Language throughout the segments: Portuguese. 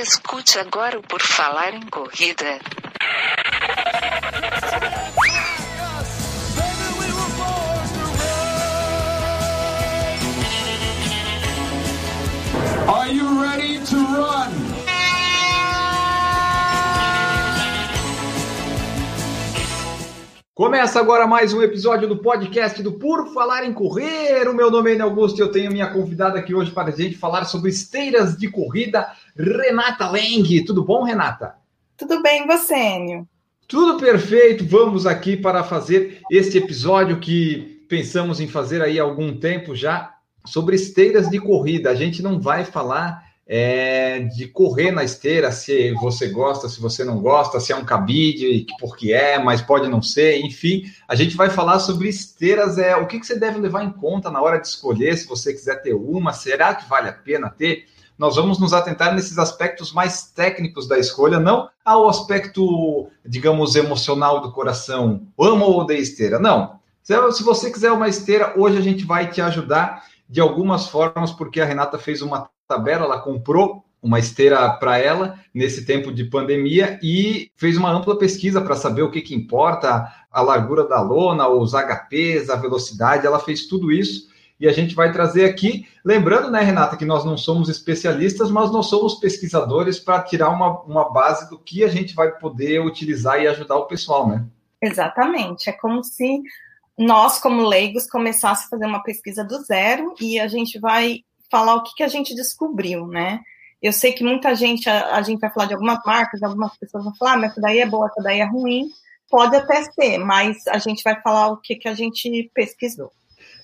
Escute agora o Por Falar em Corrida. Are you ready to run? Começa agora mais um episódio do podcast do Por Falar em Correr. O meu nome é Augusto e eu tenho minha convidada aqui hoje para a gente falar sobre esteiras de corrida, Renata Leng. Tudo bom, Renata? Tudo bem, você, Enio? Tudo perfeito. Vamos aqui para fazer este episódio que pensamos em fazer aí há algum tempo já sobre esteiras de corrida. A gente não vai falar é, de correr na esteira, se você gosta, se você não gosta, se é um cabide, porque é, mas pode não ser, enfim, a gente vai falar sobre esteiras, é o que, que você deve levar em conta na hora de escolher, se você quiser ter uma, será que vale a pena ter? Nós vamos nos atentar nesses aspectos mais técnicos da escolha, não ao aspecto, digamos, emocional do coração, amo ou odeio esteira, não. Se você quiser uma esteira, hoje a gente vai te ajudar de algumas formas, porque a Renata fez uma tabela, ela comprou uma esteira para ela nesse tempo de pandemia e fez uma ampla pesquisa para saber o que, que importa, a largura da lona, os HPs, a velocidade, ela fez tudo isso e a gente vai trazer aqui, lembrando, né, Renata, que nós não somos especialistas, mas nós somos pesquisadores para tirar uma, uma base do que a gente vai poder utilizar e ajudar o pessoal, né? Exatamente, é como se nós, como leigos, começássemos a fazer uma pesquisa do zero e a gente vai falar o que, que a gente descobriu, né? Eu sei que muita gente, a, a, gente vai falar de algumas marcas, algumas pessoas vão falar, ah, mas essa daí é boa, essa daí é ruim. Pode até ser, mas a gente vai falar o que, que a gente pesquisou.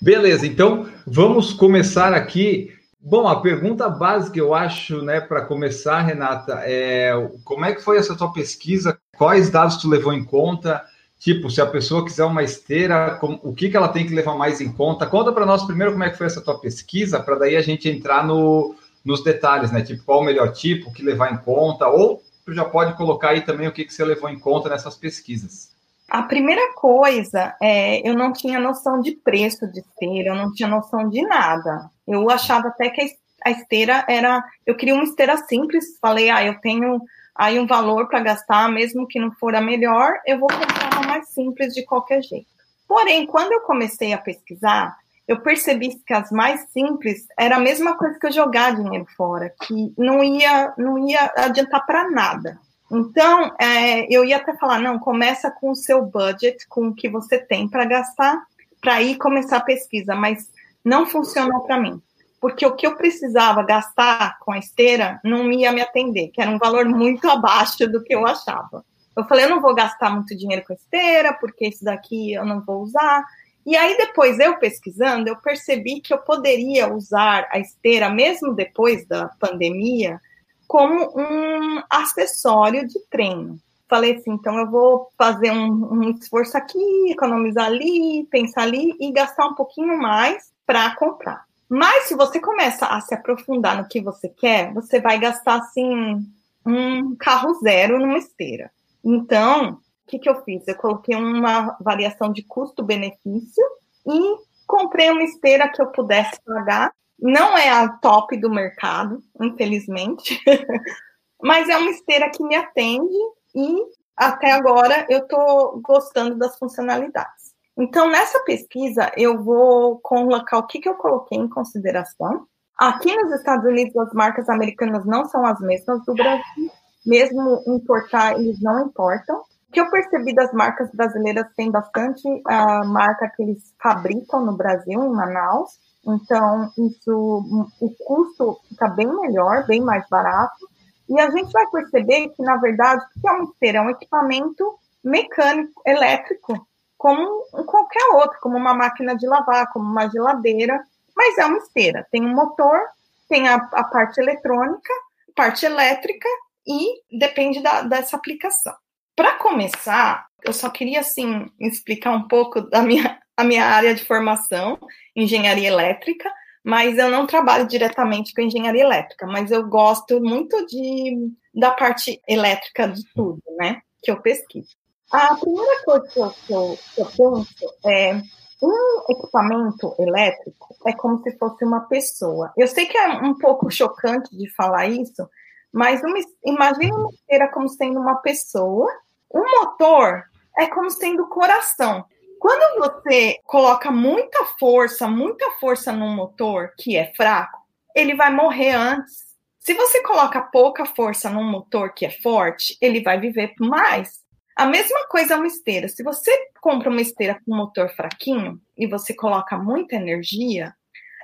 Beleza, então vamos começar aqui. Bom, a pergunta básica, eu acho, né, para começar, Renata, é como é que foi essa tua pesquisa? Quais dados tu levou em conta? Tipo, se a pessoa quiser uma esteira, o que, que ela tem que levar mais em conta? Conta para nós primeiro como é que foi essa tua pesquisa, para daí a gente entrar no, nos detalhes, né? Tipo, qual o melhor tipo, o que levar em conta, ou tu já pode colocar aí também o que, que você levou em conta nessas pesquisas. A primeira coisa é, eu não tinha noção de preço de esteira, eu não tinha noção de nada. Eu achava até que a esteira era. Eu queria uma esteira simples, falei, ah, eu tenho aí um valor para gastar, mesmo que não for a melhor, eu vou comprar uma mais simples de qualquer jeito. Porém, quando eu comecei a pesquisar, eu percebi que as mais simples era a mesma coisa que eu jogar dinheiro fora, que não ia, não ia adiantar para nada. Então, é, eu ia até falar, não, começa com o seu budget, com o que você tem para gastar, para ir começar a pesquisa, mas não funcionou para mim porque o que eu precisava gastar com a esteira não ia me atender, que era um valor muito abaixo do que eu achava. Eu falei, eu não vou gastar muito dinheiro com a esteira, porque esse daqui eu não vou usar. E aí, depois, eu pesquisando, eu percebi que eu poderia usar a esteira, mesmo depois da pandemia, como um acessório de treino. Falei assim, então eu vou fazer um, um esforço aqui, economizar ali, pensar ali e gastar um pouquinho mais para comprar. Mas se você começa a se aprofundar no que você quer, você vai gastar assim um carro zero numa esteira. Então, o que, que eu fiz? Eu coloquei uma variação de custo-benefício e comprei uma esteira que eu pudesse pagar. Não é a top do mercado, infelizmente, mas é uma esteira que me atende e até agora eu estou gostando das funcionalidades. Então, nessa pesquisa, eu vou colocar o que, que eu coloquei em consideração. Aqui nos Estados Unidos, as marcas americanas não são as mesmas do Brasil, mesmo importar, eles não importam. O que eu percebi das marcas brasileiras tem bastante a uh, marca que eles fabricam no Brasil, em Manaus. Então, isso, o custo fica bem melhor, bem mais barato. E a gente vai perceber que, na verdade, o que é uma esteira? É um equipamento mecânico, elétrico, como qualquer outro, como uma máquina de lavar, como uma geladeira, mas é uma esteira. Tem um motor, tem a, a parte eletrônica, parte elétrica e depende da, dessa aplicação. Para começar, eu só queria assim explicar um pouco da minha, a minha área de formação, engenharia elétrica, mas eu não trabalho diretamente com engenharia elétrica, mas eu gosto muito de, da parte elétrica de tudo, né? Que eu pesquiso. A primeira coisa que eu, que eu, que eu penso é um equipamento elétrico é como se fosse uma pessoa. Eu sei que é um pouco chocante de falar isso, Mas uma, imagine uma esteira como sendo uma pessoa, um motor é como sendo o coração. Quando você coloca muita força, muita força num motor que é fraco, ele vai morrer antes. Se você coloca pouca força num motor que é forte, ele vai viver mais. A mesma coisa é uma esteira. Se você compra uma esteira com motor fraquinho e você coloca muita energia,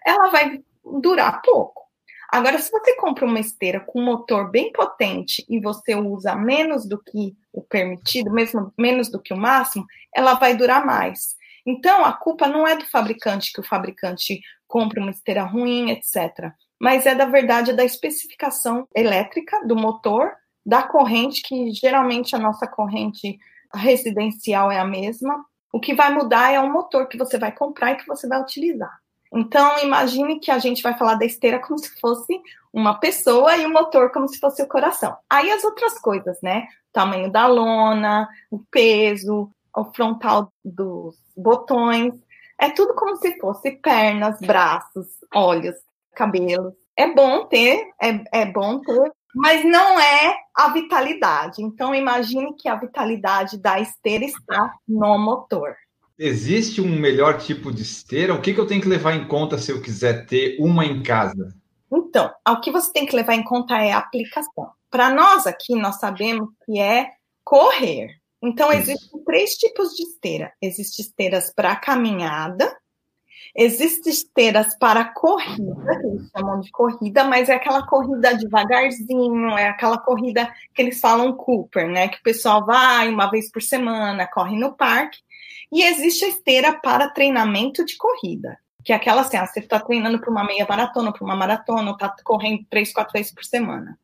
ela vai durar pouco. Agora, se você compra uma esteira com motor bem potente e você usa menos do que o permitido, mesmo menos do que o máximo, ela vai durar mais. Então, a culpa não é do fabricante, que o fabricante compra uma esteira ruim, etc. Mas é da verdade da especificação elétrica do motor, da corrente, que geralmente a nossa corrente residencial é a mesma. O que vai mudar é o motor que você vai comprar e que você vai utilizar. Então, imagine que a gente vai falar da esteira como se fosse uma pessoa e o motor como se fosse o coração. Aí as outras coisas, né? O tamanho da lona, o peso, o frontal dos botões. É tudo como se fosse pernas, braços, olhos, cabelos. É bom ter, é, é bom ter, mas não é a vitalidade. Então, imagine que a vitalidade da esteira está no motor. Existe um melhor tipo de esteira? O que, que eu tenho que levar em conta se eu quiser ter uma em casa? Então, o que você tem que levar em conta é a aplicação. Para nós aqui, nós sabemos que é correr. Então, existem três tipos de esteira. Existem esteiras para caminhada, existem esteiras para corrida, que eles chamam de corrida, mas é aquela corrida devagarzinho, é aquela corrida que eles falam Cooper, né? Que o pessoal vai uma vez por semana, corre no parque. E existe a esteira para treinamento de corrida, que é aquela assim, ah, você está treinando para uma meia maratona, para uma maratona, está correndo três, quatro vezes por semana.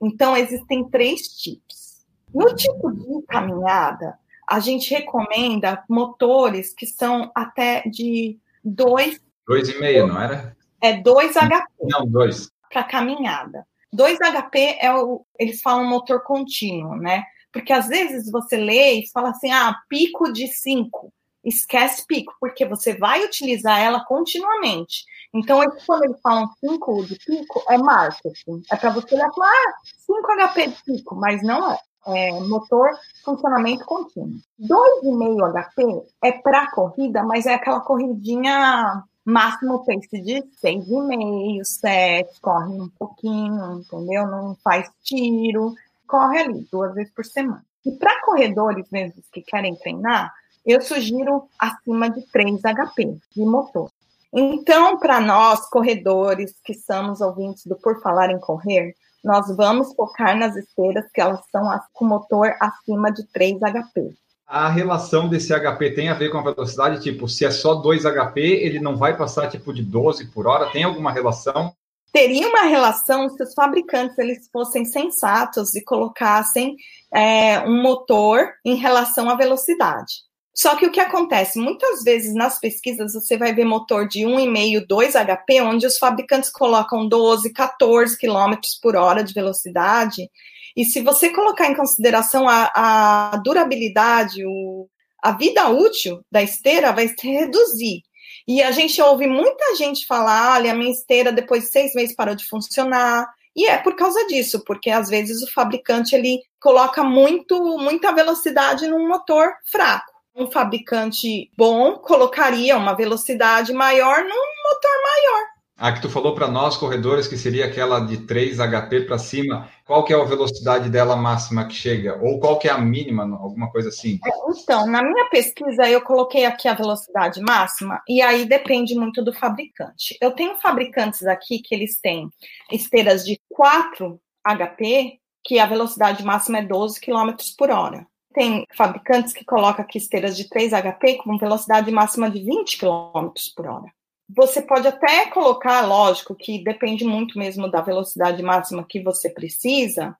Então, existem três tipos. No tipo de caminhada, a gente recomenda motores que são até de dois... Dois e meio, não era? É dois HP. Não, dois. Para caminhada. 2 HP é o, eles falam motor contínuo, né? Porque às vezes você lê e fala assim, ah, pico de 5. Esquece pico, porque você vai utilizar ela continuamente. Então, quando eles falam 5 de pico, é marketing. É para você olhar e falar, ah, 5 HP de pico, mas não é. É motor funcionamento contínuo. 2,5 HP é para corrida, mas é aquela corridinha máximo pace de 6,5, 7, corre um pouquinho, entendeu? Não faz tiro corre ali duas vezes por semana. E para corredores mesmo que querem treinar, eu sugiro acima de 3 HP de motor. Então, para nós, corredores que somos ouvintes do Por Falar em Correr, nós vamos focar nas esteiras que elas são com motor acima de 3 HP. A relação desse HP tem a ver com a velocidade? Tipo, se é só 2 HP, ele não vai passar tipo de 12 por hora? Tem alguma relação? Teria uma relação se os fabricantes eles fossem sensatos e colocassem é, um motor em relação à velocidade. Só que o que acontece? Muitas vezes nas pesquisas você vai ver motor de 1,5, 2 HP, onde os fabricantes colocam 12, 14 km por hora de velocidade. E se você colocar em consideração a, a durabilidade, o, a vida útil da esteira, vai se reduzir. E a gente ouve muita gente falar: olha, a minha esteira depois de seis meses parou de funcionar. E é por causa disso, porque às vezes o fabricante ele coloca muito, muita velocidade num motor fraco. Um fabricante bom colocaria uma velocidade maior num motor maior. A que tu falou para nós, corredores, que seria aquela de 3 HP para cima, qual que é a velocidade dela máxima que chega? Ou qual que é a mínima, alguma coisa assim? É, então, na minha pesquisa, eu coloquei aqui a velocidade máxima, e aí depende muito do fabricante. Eu tenho fabricantes aqui que eles têm esteiras de 4 HP, que a velocidade máxima é 12 km por hora. Tem fabricantes que colocam aqui esteiras de 3 HP com velocidade máxima de 20 km por hora você pode até colocar, lógico, que depende muito mesmo da velocidade máxima que você precisa,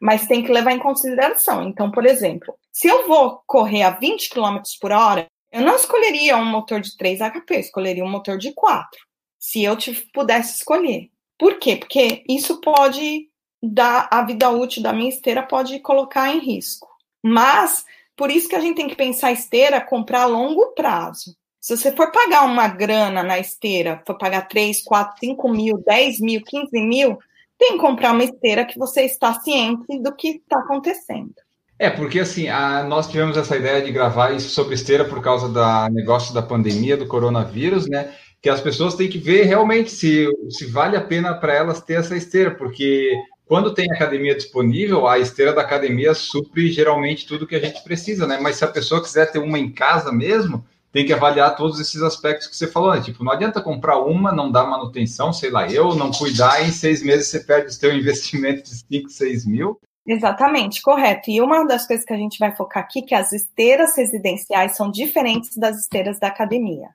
mas tem que levar em consideração. Então, por exemplo, se eu vou correr a 20 km por hora, eu não escolheria um motor de 3 HP, escolheria um motor de 4, se eu pudesse escolher. Por quê? Porque isso pode dar a vida útil da minha esteira pode colocar em risco. Mas por isso que a gente tem que pensar esteira comprar a longo prazo. Se você for pagar uma grana na esteira, for pagar 3, 4, 5 mil, 10 mil, 15 mil, tem que comprar uma esteira que você está ciente do que está acontecendo. É, porque assim, a, nós tivemos essa ideia de gravar isso sobre esteira por causa do negócio da pandemia, do coronavírus, né? Que as pessoas têm que ver realmente se, se vale a pena para elas ter essa esteira, porque quando tem academia disponível, a esteira da academia supre geralmente tudo que a gente precisa, né? Mas se a pessoa quiser ter uma em casa mesmo, tem que avaliar todos esses aspectos que você falou, né? Tipo, não adianta comprar uma, não dar manutenção, sei lá, eu, não cuidar, em seis meses você perde o seu investimento de 5, 6 mil. Exatamente, correto. E uma das coisas que a gente vai focar aqui é que as esteiras residenciais são diferentes das esteiras da academia.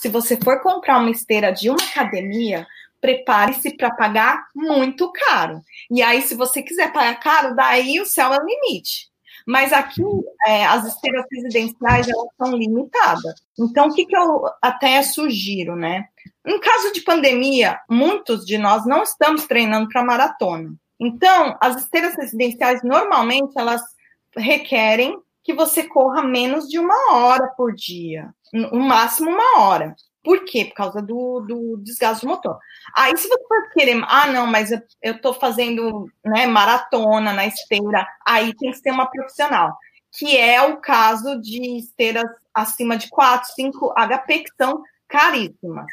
Se você for comprar uma esteira de uma academia, prepare-se para pagar muito caro. E aí, se você quiser pagar caro, daí o céu é o limite. Mas aqui, é, as esteiras residenciais, elas são limitadas. Então, o que, que eu até sugiro, né? Em caso de pandemia, muitos de nós não estamos treinando para maratona. Então, as esteiras residenciais, normalmente, elas requerem que você corra menos de uma hora por dia, no máximo uma hora. Por quê? Por causa do, do desgaste do motor. Aí, se você for querer, ah, não, mas eu, eu tô fazendo né, maratona na esteira, aí tem que ser uma profissional, que é o caso de esteiras acima de 4, 5 HP, que são caríssimas.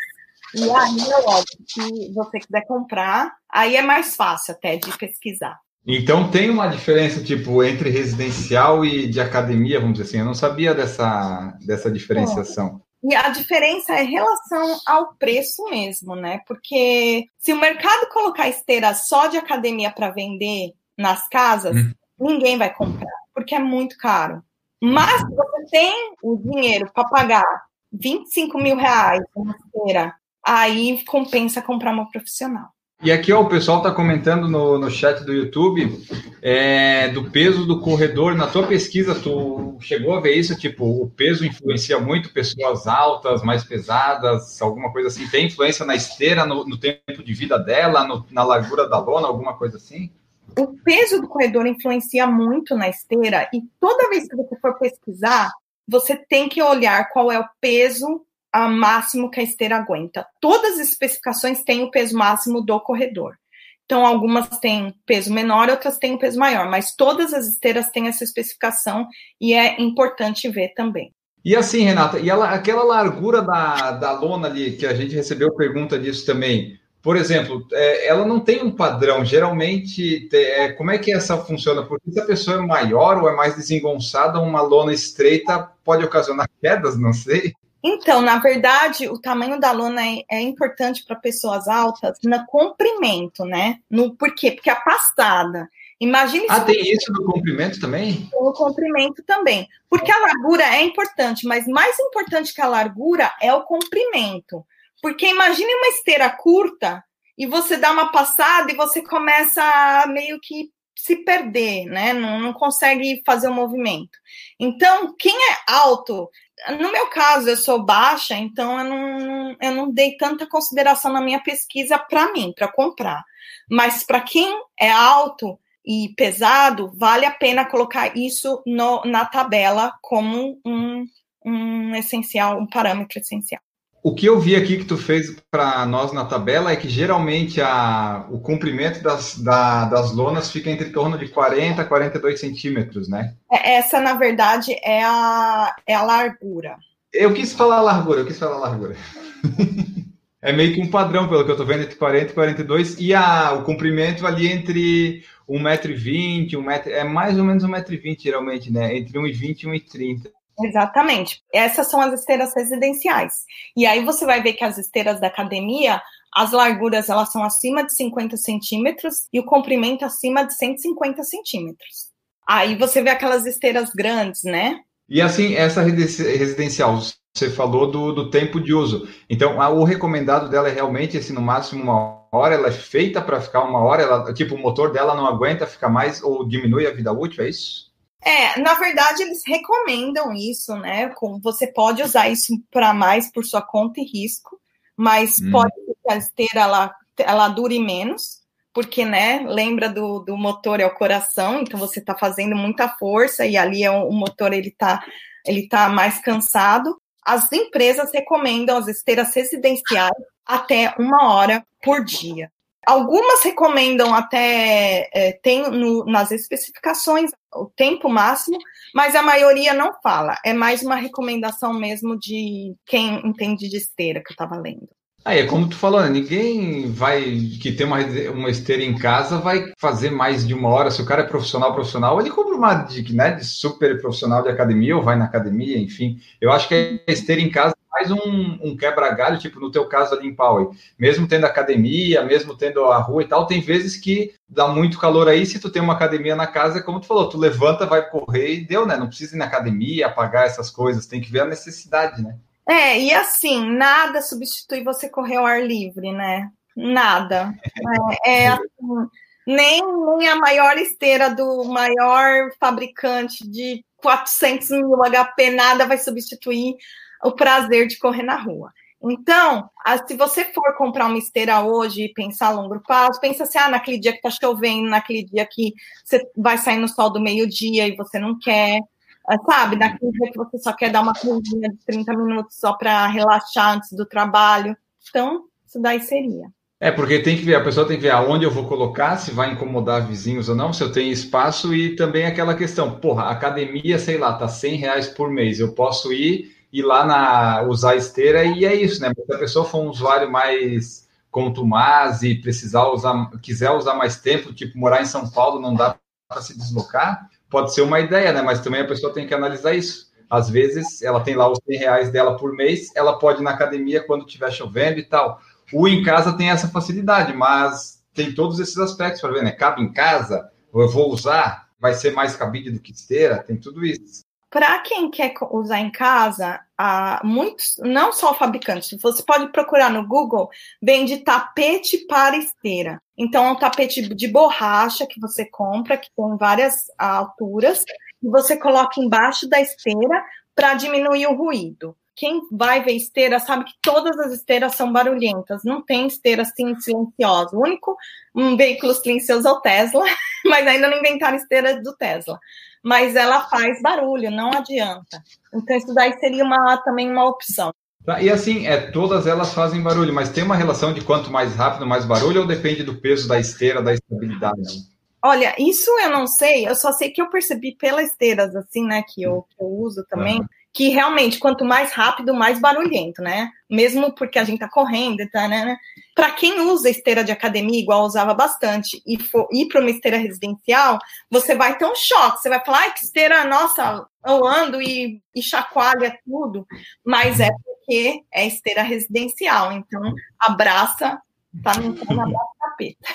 E aí, é óbvio, se você quiser comprar, aí é mais fácil até de pesquisar. Então tem uma diferença, tipo, entre residencial e de academia, vamos dizer assim. Eu não sabia dessa, dessa diferenciação. E a diferença é em relação ao preço mesmo, né? Porque se o mercado colocar esteira só de academia para vender nas casas, hum. ninguém vai comprar, porque é muito caro. Mas se você tem o dinheiro para pagar 25 mil reais uma esteira, aí compensa comprar uma profissional. E aqui ó, o pessoal está comentando no, no chat do YouTube é, do peso do corredor. Na tua pesquisa, tu chegou a ver isso? Tipo, o peso influencia muito pessoas altas, mais pesadas, alguma coisa assim? Tem influência na esteira, no, no tempo de vida dela, no, na largura da lona, alguma coisa assim? O peso do corredor influencia muito na esteira e toda vez que você for pesquisar, você tem que olhar qual é o peso a máximo que a esteira aguenta. Todas as especificações têm o peso máximo do corredor. Então, algumas têm peso menor, outras têm peso maior, mas todas as esteiras têm essa especificação e é importante ver também. E assim, Renata, e ela, aquela largura da, da lona ali, que a gente recebeu pergunta disso também, por exemplo, é, ela não tem um padrão. Geralmente, é, como é que essa funciona? Porque se a pessoa é maior ou é mais desengonçada, uma lona estreita pode ocasionar quedas, não sei. Então, na verdade, o tamanho da lona é, é importante para pessoas altas no comprimento, né? No, por quê? Porque a passada. Imagine Ah, tem isso no comprimento também? No comprimento também. Porque a largura é importante, mas mais importante que a largura é o comprimento. Porque imagine uma esteira curta e você dá uma passada e você começa a meio que se perder, né? Não, não consegue fazer o movimento. Então, quem é alto, no meu caso, eu sou baixa, então eu não, eu não dei tanta consideração na minha pesquisa para mim, para comprar. Mas para quem é alto e pesado, vale a pena colocar isso no, na tabela como um, um essencial, um parâmetro essencial. O que eu vi aqui que tu fez para nós na tabela é que geralmente a, o comprimento das, da, das lonas fica entre torno de 40 a 42 centímetros, né? É, essa, na verdade, é a, é a largura. Eu quis falar largura, eu quis falar largura. é meio que um padrão, pelo que eu estou vendo, entre 40 e 42, e a, o comprimento ali entre 1,20m, 1m, é mais ou menos 1,20m geralmente, né? Entre 1,20 e 1,30m. Exatamente. Essas são as esteiras residenciais. E aí você vai ver que as esteiras da academia, as larguras elas são acima de 50 centímetros e o comprimento acima de 150 centímetros. Aí você vê aquelas esteiras grandes, né? E assim, essa residencial, você falou do, do tempo de uso. Então, o recomendado dela é realmente esse no máximo uma hora, ela é feita para ficar uma hora, ela, tipo, o motor dela não aguenta ficar mais ou diminui a vida útil, é isso? É, na verdade, eles recomendam isso, né? Com, você pode usar isso para mais por sua conta e risco, mas hum. pode que a esteira ela, ela dure menos, porque, né, lembra do, do motor é o coração, então você está fazendo muita força e ali é o, o motor ele está ele tá mais cansado. As empresas recomendam as esteiras residenciais até uma hora por dia. Algumas recomendam até, é, tem no, nas especificações o tempo máximo, mas a maioria não fala. É mais uma recomendação mesmo de quem entende de esteira que eu estava lendo. Aí, é como tu falou, né? ninguém vai que tem uma, uma esteira em casa vai fazer mais de uma hora. Se o cara é profissional, profissional, ele compra uma de, né, de super profissional de academia ou vai na academia, enfim. Eu acho que a esteira em casa é mais um, um quebra-galho, tipo no teu caso ali em Poway. Mesmo tendo academia, mesmo tendo a rua e tal, tem vezes que dá muito calor aí. Se tu tem uma academia na casa, como tu falou, tu levanta, vai correr e deu, né? Não precisa ir na academia, apagar essas coisas, tem que ver a necessidade, né? É, e assim, nada substitui você correr ao ar livre, né? Nada. É, é assim, nem, nem a maior esteira do maior fabricante de 400 mil HP, nada vai substituir o prazer de correr na rua. Então, se você for comprar uma esteira hoje e pensar a longo prazo, pensa assim, ah, naquele dia que tá chovendo, naquele dia que você vai sair no sol do meio-dia e você não quer, sabe, naquele dia que você só quer dar uma corridinha de 30 minutos só para relaxar antes do trabalho. Então, isso daí seria. É, porque tem que ver, a pessoa tem que ver aonde eu vou colocar, se vai incomodar vizinhos ou não, se eu tenho espaço e também aquela questão, porra, academia, sei lá, tá 100 reais por mês, eu posso ir ir lá na usar esteira e é isso, né? Se a pessoa for um usuário mais contumaz e precisar usar, quiser usar mais tempo, tipo morar em São Paulo, não dá para se deslocar, pode ser uma ideia, né? Mas também a pessoa tem que analisar isso. Às vezes, ela tem lá os 100 reais dela por mês, ela pode ir na academia quando estiver chovendo e tal. O em casa tem essa facilidade, mas tem todos esses aspectos para ver, né? Cabe em casa, eu vou usar, vai ser mais cabide do que esteira, tem tudo isso. Para quem quer usar em casa, há muitos, não só o fabricante, você pode procurar no Google, vende tapete para esteira. Então, é um tapete de borracha que você compra, que tem várias alturas, e você coloca embaixo da esteira para diminuir o ruído. Quem vai ver esteira sabe que todas as esteiras são barulhentas, não tem esteira assim silenciosa. O único um veículo silencioso é o Tesla, mas ainda não inventaram esteira do Tesla mas ela faz barulho, não adianta. Então, isso daí seria uma, também uma opção. Tá, e assim, é, todas elas fazem barulho, mas tem uma relação de quanto mais rápido, mais barulho, ou depende do peso da esteira, da estabilidade? Olha, isso eu não sei, eu só sei que eu percebi pelas esteiras, assim, né, que eu, que eu uso também, uhum que realmente, quanto mais rápido, mais barulhento, né? Mesmo porque a gente tá correndo, tá, né? Para quem usa esteira de academia, igual usava bastante, e for ir para uma esteira residencial, você vai ter um choque. Você vai falar, ai, que esteira, nossa, eu ando e, e chacoalha tudo. Mas é porque é esteira residencial. Então, abraça, tá no abraça capeta.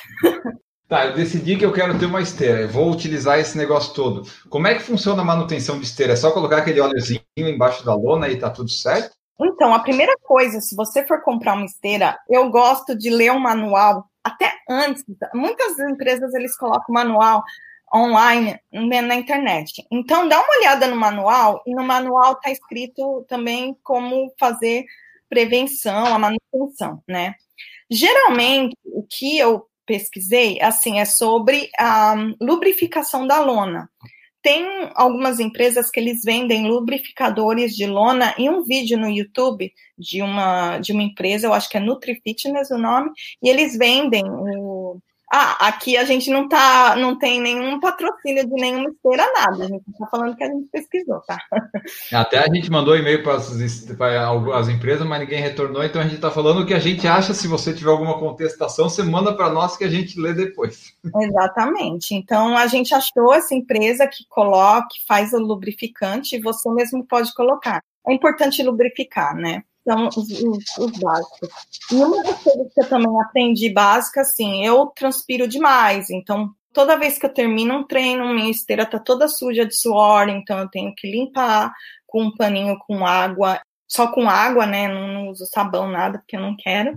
Tá, eu decidi que eu quero ter uma esteira, eu vou utilizar esse negócio todo. Como é que funciona a manutenção de esteira? É só colocar aquele óleozinho embaixo da lona e tá tudo certo? Então, a primeira coisa, se você for comprar uma esteira, eu gosto de ler um manual até antes. Muitas empresas eles colocam manual online né, na internet. Então, dá uma olhada no manual e no manual está escrito também como fazer prevenção, a manutenção, né? Geralmente, o que eu pesquisei, assim, é sobre a lubrificação da lona. Tem algumas empresas que eles vendem lubrificadores de lona em um vídeo no YouTube de uma, de uma empresa, eu acho que é Nutri Fitness o nome, e eles vendem o, ah, aqui a gente não tá, não tem nenhum patrocínio de nenhuma esteira, nada. A gente está falando que a gente pesquisou, tá? Até a gente mandou e-mail para as empresas, mas ninguém retornou, então a gente está falando o que a gente acha. Se você tiver alguma contestação, você manda para nós que a gente lê depois. Exatamente. Então a gente achou essa empresa que coloca, que faz o lubrificante, e você mesmo pode colocar. É importante lubrificar, né? São os, os, os, básicos. E uma das coisas que eu também aprendi básica, assim, eu transpiro demais, então toda vez que eu termino um treino, minha esteira tá toda suja de suor, então eu tenho que limpar com um paninho com água, só com água, né? Não, não uso sabão, nada, porque eu não quero.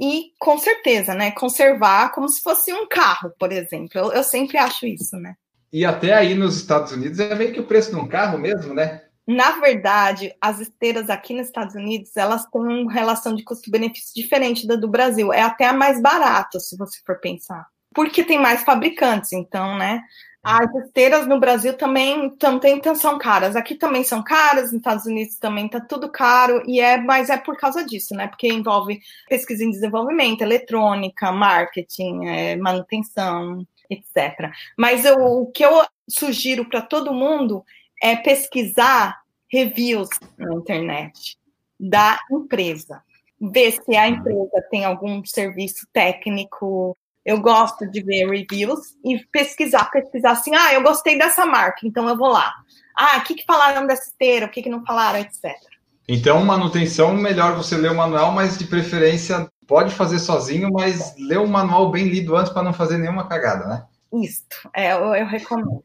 E com certeza, né? Conservar como se fosse um carro, por exemplo. Eu, eu sempre acho isso, né? E até aí nos Estados Unidos é meio que o preço de um carro mesmo, né? Na verdade, as esteiras aqui nos Estados Unidos, elas têm uma relação de custo-benefício diferente da do Brasil. É até a mais barata, se você for pensar. porque tem mais fabricantes, então, né? As esteiras no Brasil também, também são caras. Aqui também são caras, nos Estados Unidos também tá tudo caro, e é, mas é por causa disso, né? Porque envolve pesquisa em desenvolvimento, eletrônica, marketing, é, manutenção, etc. Mas eu, o que eu sugiro para todo mundo é pesquisar reviews na internet da empresa. Ver se a empresa tem algum serviço técnico eu gosto de ver reviews e pesquisar, pesquisar assim, ah, eu gostei dessa marca, então eu vou lá. Ah, o que, que falaram dessa esteira, o que, que não falaram, etc. Então, manutenção, melhor você ler o manual, mas de preferência pode fazer sozinho, mas ler o manual bem lido antes para não fazer nenhuma cagada, né? Isso, é, eu, eu recomendo.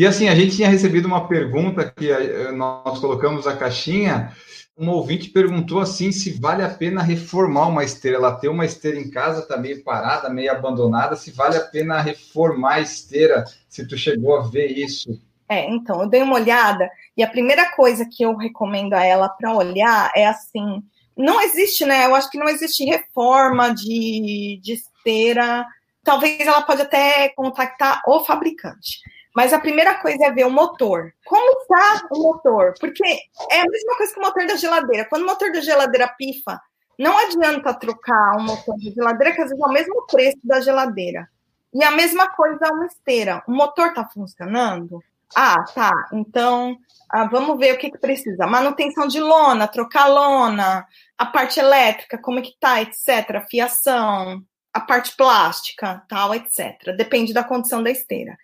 E assim, a gente tinha recebido uma pergunta que eh, nós colocamos a caixinha uma ouvinte perguntou assim se vale a pena reformar uma esteira. Ela tem uma esteira em casa, tá meio parada, meio abandonada. Se vale a pena reformar a esteira, se tu chegou a ver isso. É, então, eu dei uma olhada e a primeira coisa que eu recomendo a ela para olhar é assim: não existe, né? Eu acho que não existe reforma de, de esteira. Talvez ela pode até contactar o fabricante. Mas a primeira coisa é ver o motor. Como está o motor? Porque é a mesma coisa que o motor da geladeira. Quando o motor da geladeira pifa, não adianta trocar um motor de geladeira, que às vezes é o mesmo preço da geladeira. E a mesma coisa é uma esteira. O motor está funcionando? Ah, tá. Então, ah, vamos ver o que, que precisa. Manutenção de lona, trocar lona, a parte elétrica, como é que tá, etc. Fiação, a parte plástica, tal, etc. Depende da condição da esteira.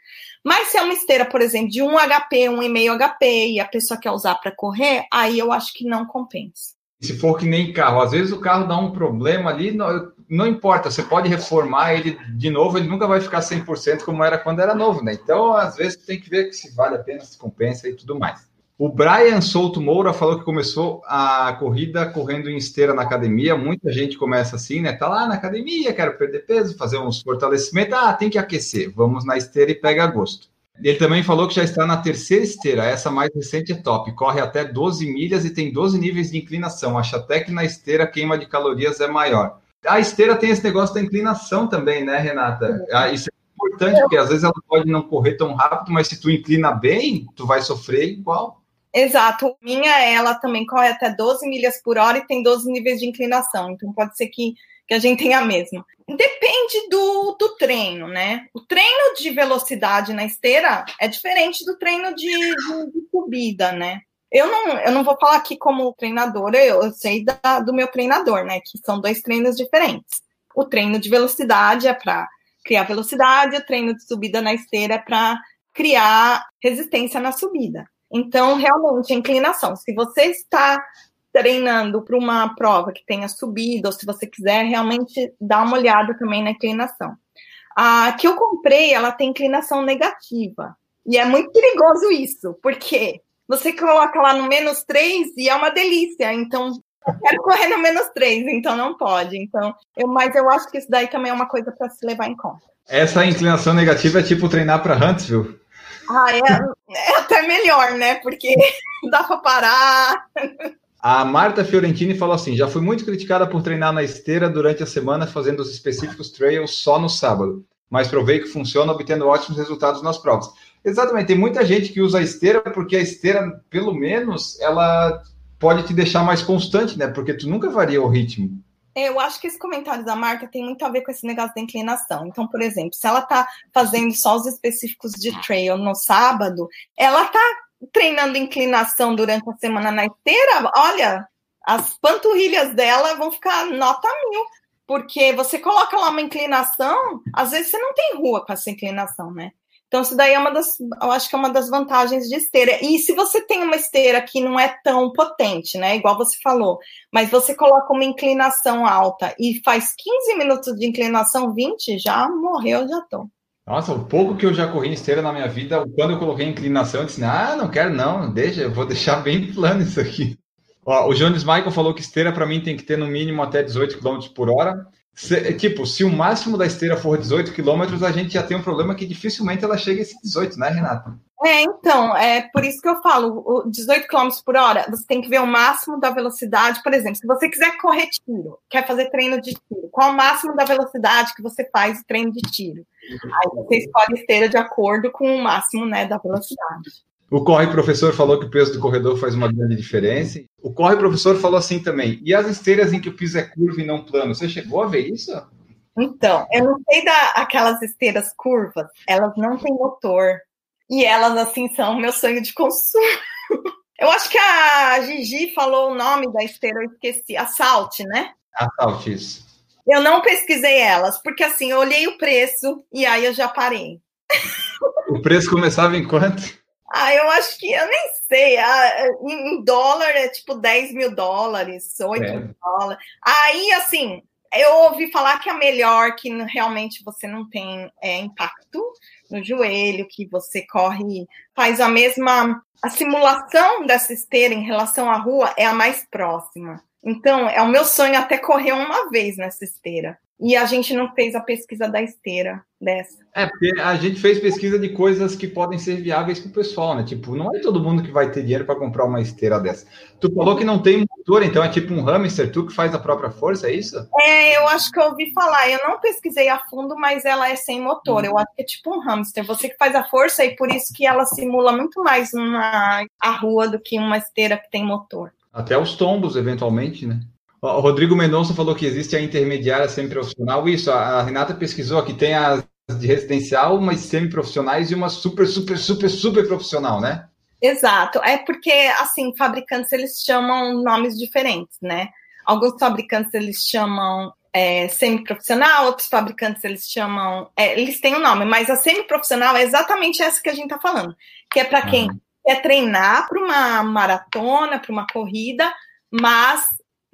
Mas se é uma esteira, por exemplo, de 1 HP, 1,5 HP, e a pessoa quer usar para correr, aí eu acho que não compensa. Se for que nem carro, às vezes o carro dá um problema ali, não, não importa, você pode reformar ele de novo, ele nunca vai ficar 100% como era quando era novo, né? Então, às vezes, tem que ver se vale a pena, se compensa e tudo mais. O Brian Souto Moura falou que começou a corrida correndo em esteira na academia. Muita gente começa assim, né? Tá lá na academia, quero perder peso, fazer uns fortalecimentos. Ah, tem que aquecer. Vamos na esteira e pega gosto. Ele também falou que já está na terceira esteira. Essa mais recente é top. Corre até 12 milhas e tem 12 níveis de inclinação. Acho até que na esteira queima de calorias é maior. A esteira tem esse negócio da inclinação também, né, Renata? Ah, isso é importante, porque às vezes ela pode não correr tão rápido, mas se tu inclina bem, tu vai sofrer igual. Exato. Minha, ela também corre até 12 milhas por hora e tem 12 níveis de inclinação. Então pode ser que, que a gente tenha a mesma. Depende do, do treino, né? O treino de velocidade na esteira é diferente do treino de, de, de subida, né? Eu não, eu não vou falar aqui como treinadora, eu, eu sei da, do meu treinador, né? Que são dois treinos diferentes. O treino de velocidade é para criar velocidade, o treino de subida na esteira é para criar resistência na subida. Então, realmente, a inclinação. Se você está treinando para uma prova que tenha subido, ou se você quiser realmente dar uma olhada também na inclinação. A que eu comprei, ela tem inclinação negativa. E é muito perigoso isso, porque você coloca lá no menos 3 e é uma delícia. Então, quero correr no menos 3, então não pode. Então, eu, mas eu acho que isso daí também é uma coisa para se levar em conta. Essa inclinação negativa é tipo treinar para Huntsville. Ah, é, é até melhor, né? Porque dá para parar. A Marta Fiorentini falou assim: já fui muito criticada por treinar na esteira durante a semana, fazendo os específicos trails só no sábado, mas provei que funciona, obtendo ótimos resultados nas provas. Exatamente, tem muita gente que usa a esteira porque a esteira, pelo menos, ela pode te deixar mais constante, né? Porque tu nunca varia o ritmo. Eu acho que esse comentário da marca tem muito a ver com esse negócio da inclinação. Então, por exemplo, se ela está fazendo só os específicos de trail no sábado, ela está treinando inclinação durante a semana na olha, as panturrilhas dela vão ficar nota mil. Porque você coloca lá uma inclinação, às vezes você não tem rua com essa inclinação, né? Então, isso daí é uma das, eu acho que é uma das vantagens de esteira. E se você tem uma esteira que não é tão potente, né? Igual você falou, mas você coloca uma inclinação alta e faz 15 minutos de inclinação 20, já morreu, já tô. Nossa, o pouco que eu já corri esteira na minha vida, quando eu coloquei inclinação, eu disse, ah, não quero não, deixa, eu vou deixar bem plano isso aqui. Ó, o Jones Michael falou que esteira para mim tem que ter no mínimo até 18 km por hora. Se, tipo, se o máximo da esteira for 18 quilômetros, a gente já tem um problema que dificilmente ela chega a esse 18, né, Renata? É, então, é por isso que eu falo, o 18 km por hora, você tem que ver o máximo da velocidade. Por exemplo, se você quiser correr tiro, quer fazer treino de tiro, qual o máximo da velocidade que você faz o treino de tiro? Aí você escolhe esteira de acordo com o máximo né, da velocidade. O Corre Professor falou que o peso do corredor faz uma grande diferença. O Corre Professor falou assim também. E as esteiras em que o piso é curvo e não plano? Você chegou a ver isso? Então, eu não sei da aquelas esteiras curvas, elas não têm motor. E elas, assim, são meu sonho de consumo. Eu acho que a Gigi falou o nome da esteira, eu esqueci. Assault, né? Assault, isso. Eu não pesquisei elas, porque assim, eu olhei o preço e aí eu já parei. O preço começava em quanto? Ah, eu acho que, eu nem sei, ah, em dólar é tipo 10 mil dólares, 8 é. mil dólares. Aí, assim, eu ouvi falar que a melhor, que realmente você não tem é, impacto no joelho, que você corre, faz a mesma. A simulação dessa esteira em relação à rua é a mais próxima. Então, é o meu sonho até correr uma vez nessa esteira. E a gente não fez a pesquisa da esteira dessa. É, porque a gente fez pesquisa de coisas que podem ser viáveis para o pessoal, né? Tipo, não é todo mundo que vai ter dinheiro para comprar uma esteira dessa. Tu falou que não tem motor, então é tipo um hamster, tu que faz a própria força, é isso? É, eu acho que eu ouvi falar. Eu não pesquisei a fundo, mas ela é sem motor. Eu acho que é tipo um hamster. Você que faz a força e por isso que ela simula muito mais uma, a rua do que uma esteira que tem motor. Até os tombos, eventualmente, né? O Rodrigo Mendonça falou que existe a intermediária semi-profissional. Isso, a Renata pesquisou que tem as de residencial, umas semi-profissionais e uma super, super, super, super profissional, né? Exato. É porque, assim, fabricantes, eles chamam nomes diferentes, né? Alguns fabricantes, eles chamam é, semi-profissional, outros fabricantes, eles chamam... É, eles têm um nome, mas a semi-profissional é exatamente essa que a gente está falando, que é para quem uhum. quer treinar para uma maratona, para uma corrida, mas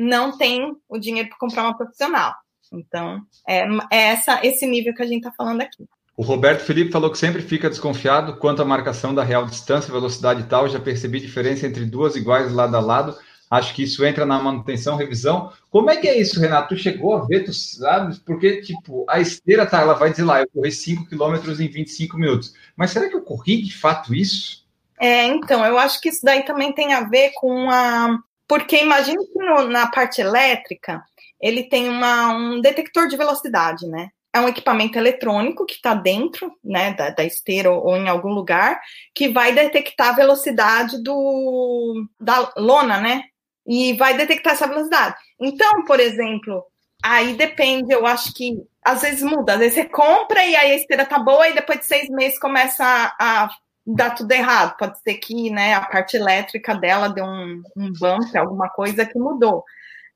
não tem o dinheiro para comprar uma profissional. Então, é, é essa, esse nível que a gente está falando aqui. O Roberto Felipe falou que sempre fica desconfiado quanto à marcação da real distância, velocidade e tal. Já percebi diferença entre duas iguais lado a lado. Acho que isso entra na manutenção, revisão. Como é que é isso, Renato? Tu chegou a ver, tu sabe? Porque, tipo, a esteira, tá, ela vai dizer lá, eu corri 5 km em 25 minutos. Mas será que eu corri de fato isso? É, então, eu acho que isso daí também tem a ver com a porque imagine que no, na parte elétrica ele tem uma, um detector de velocidade, né? É um equipamento eletrônico que está dentro né, da, da esteira ou, ou, em algum lugar, que vai detectar a velocidade do, da lona, né? E vai detectar essa velocidade. Então, por exemplo, aí depende, eu acho que às vezes muda, às vezes você compra e aí a esteira tá boa e depois de seis meses começa a, a dá tudo errado. Pode ser que né, a parte elétrica dela deu um, um bump, alguma coisa que mudou.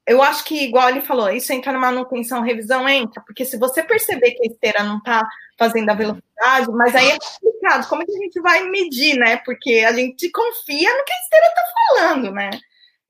Eu acho que, igual ele falou, isso entra na manutenção, revisão entra, porque se você perceber que a esteira não está fazendo a velocidade, mas aí é complicado, como é que a gente vai medir, né? Porque a gente confia no que a esteira está falando, né?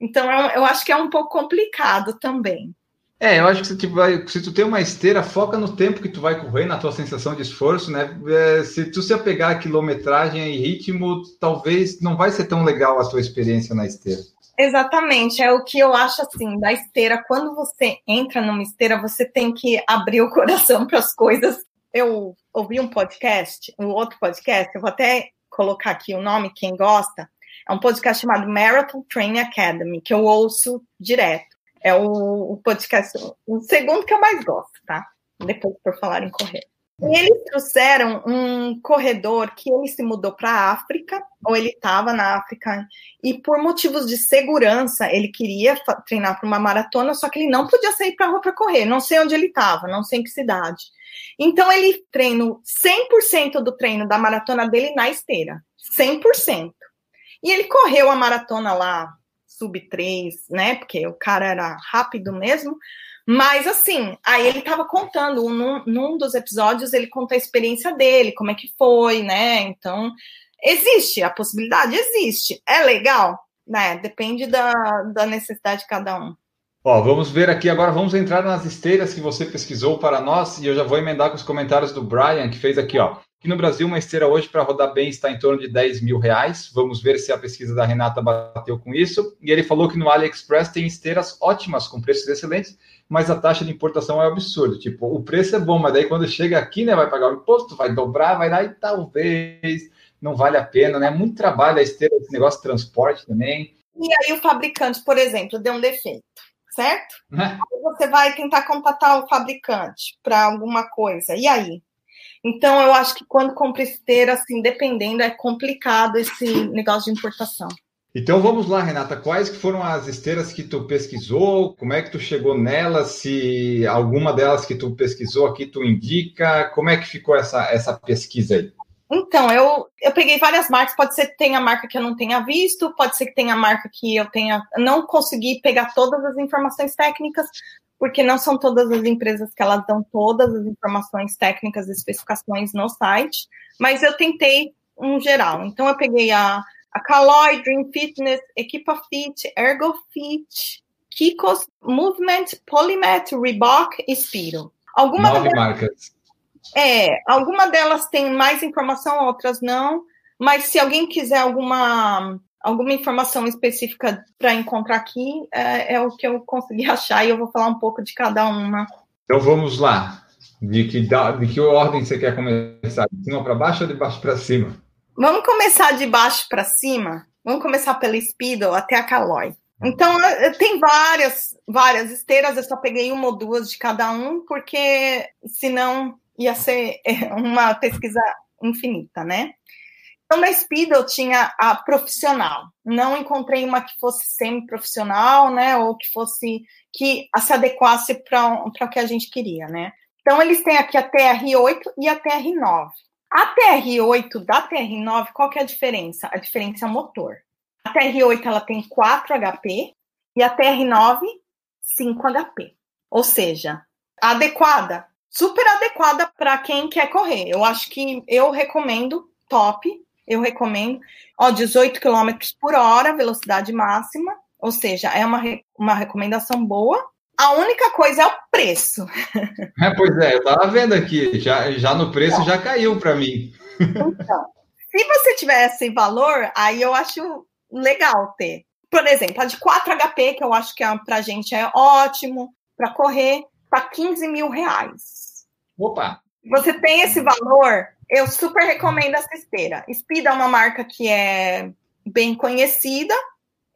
Então, eu acho que é um pouco complicado também. É, eu acho que se tu, vai, se tu tem uma esteira, foca no tempo que tu vai correr, na tua sensação de esforço, né? É, se tu se apegar a quilometragem e ritmo, talvez não vai ser tão legal a tua experiência na esteira. Exatamente, é o que eu acho assim, da esteira, quando você entra numa esteira, você tem que abrir o coração para as coisas. Eu ouvi um podcast, um outro podcast, eu vou até colocar aqui o nome, quem gosta, é um podcast chamado Marathon Training Academy, que eu ouço direto. É o, o podcast, o segundo que eu mais gosto, tá? Depois por falar em correr. E eles trouxeram um corredor que ele se mudou para a África, ou ele estava na África, e por motivos de segurança, ele queria treinar para uma maratona, só que ele não podia sair para a rua para correr. Não sei onde ele estava, não sei em que cidade. Então ele treinou 100% do treino da maratona dele na esteira. 100%. E ele correu a maratona lá sub 3, né? Porque o cara era rápido mesmo. Mas assim, aí ele estava contando, num, num dos episódios, ele conta a experiência dele, como é que foi, né? Então, existe a possibilidade, existe. É legal, né? Depende da, da necessidade de cada um. Ó, vamos ver aqui agora, vamos entrar nas esteiras que você pesquisou para nós, e eu já vou emendar com os comentários do Brian, que fez aqui, ó. Aqui no Brasil, uma esteira hoje para rodar bem está em torno de 10 mil reais. Vamos ver se a pesquisa da Renata bateu com isso. E ele falou que no AliExpress tem esteiras ótimas, com preços excelentes, mas a taxa de importação é absurdo. Tipo, o preço é bom, mas daí quando chega aqui, né, vai pagar o imposto, vai dobrar, vai dar e talvez não vale a pena, né? Muito trabalho a esteira, esse negócio de transporte também. E aí o fabricante, por exemplo, deu um defeito, certo? É. Aí você vai tentar contatar o fabricante para alguma coisa. E aí? Então, eu acho que quando compra esteira, assim, dependendo, é complicado esse negócio de importação. Então vamos lá, Renata. Quais que foram as esteiras que tu pesquisou? Como é que tu chegou nelas? Se alguma delas que tu pesquisou aqui tu indica? Como é que ficou essa, essa pesquisa aí? Então, eu, eu peguei várias marcas. Pode ser que tenha marca que eu não tenha visto, pode ser que tenha marca que eu tenha não consegui pegar todas as informações técnicas, porque não são todas as empresas que elas dão todas as informações técnicas, especificações no site, mas eu tentei um geral. Então eu peguei a, a Caloi, Dream Fitness, Equipa Fit, Ergo Fit, Kikos, Movement, Polymet, Reebok e Spiro. Alguma Nove delas, marcas. É, alguma delas tem mais informação, outras não. Mas se alguém quiser alguma alguma informação específica para encontrar aqui, é, é, o que eu consegui achar e eu vou falar um pouco de cada uma. Então vamos lá. De que, de que ordem você quer começar? De cima para baixo ou de baixo para cima? Vamos começar de baixo para cima. Vamos começar pela Speedo até a Caloi. Então, tem várias, várias esteiras, eu só peguei uma ou duas de cada um, porque senão ia ser uma pesquisa infinita, né? Então, na Speed eu tinha a profissional. Não encontrei uma que fosse semi-profissional, né? Ou que fosse que se adequasse para o que a gente queria, né? Então, eles têm aqui a TR8 e a TR9. A TR8 da TR9, qual que é a diferença? A diferença é o motor. A TR8 ela tem 4 HP e a TR9 5 HP. Ou seja, adequada, super adequada para quem quer correr. Eu acho que eu recomendo top eu recomendo. Ó, 18 km por hora, velocidade máxima, ou seja, é uma, uma recomendação boa. A única coisa é o preço. É, pois é, eu estava vendo aqui, já, já no preço já caiu para mim. Então, se você tiver esse valor, aí eu acho legal ter. Por exemplo, a de 4 HP, que eu acho que é, para a gente é ótimo, para correr, tá 15 mil reais. Opa! Você tem esse valor, eu super recomendo essa esteira. Speed é uma marca que é bem conhecida.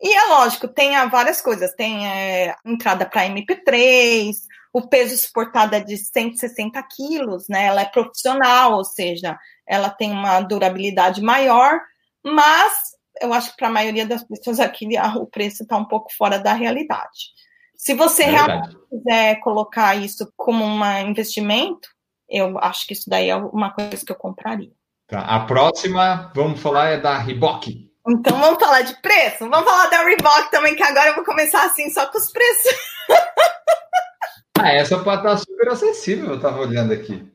E é lógico, tem várias coisas. Tem é, entrada para MP3, o peso suportado é de 160 quilos, né? Ela é profissional, ou seja, ela tem uma durabilidade maior, mas eu acho que para a maioria das pessoas aqui o preço está um pouco fora da realidade. Se você é realmente quiser colocar isso como um investimento, eu acho que isso daí é uma coisa que eu compraria. Tá. A próxima, vamos falar, é da Reebok. Então vamos falar de preço? Vamos falar da Reebok também, que agora eu vou começar assim, só com os preços. ah, essa pode estar super acessível, eu estava olhando aqui.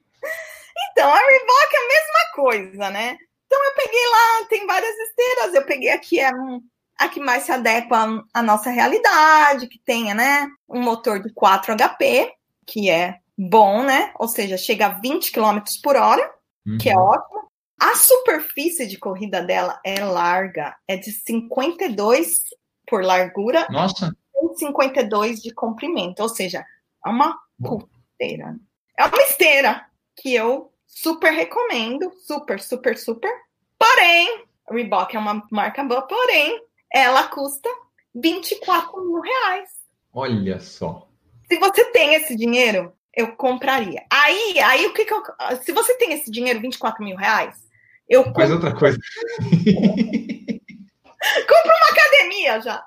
Então, a Reebok é a mesma coisa, né? Então eu peguei lá, tem várias esteiras, eu peguei aqui a, a que mais se adequa à nossa realidade, que tenha, né, um motor de 4 HP, que é bom, né? Ou seja, chega a 20 km por hora, uhum. que é ótimo. A superfície de corrida dela é larga, é de 52 por largura Nossa. e 52 de comprimento, ou seja, é uma esteira. É uma esteira que eu super recomendo, super, super, super. Porém, Reebok é uma marca boa, porém, ela custa 24 mil reais. Olha só. Se você tem esse dinheiro, eu compraria. Aí, aí o que, que eu. Se você tem esse dinheiro, 24 mil reais, eu. Faz outra coisa. Compra uma academia já.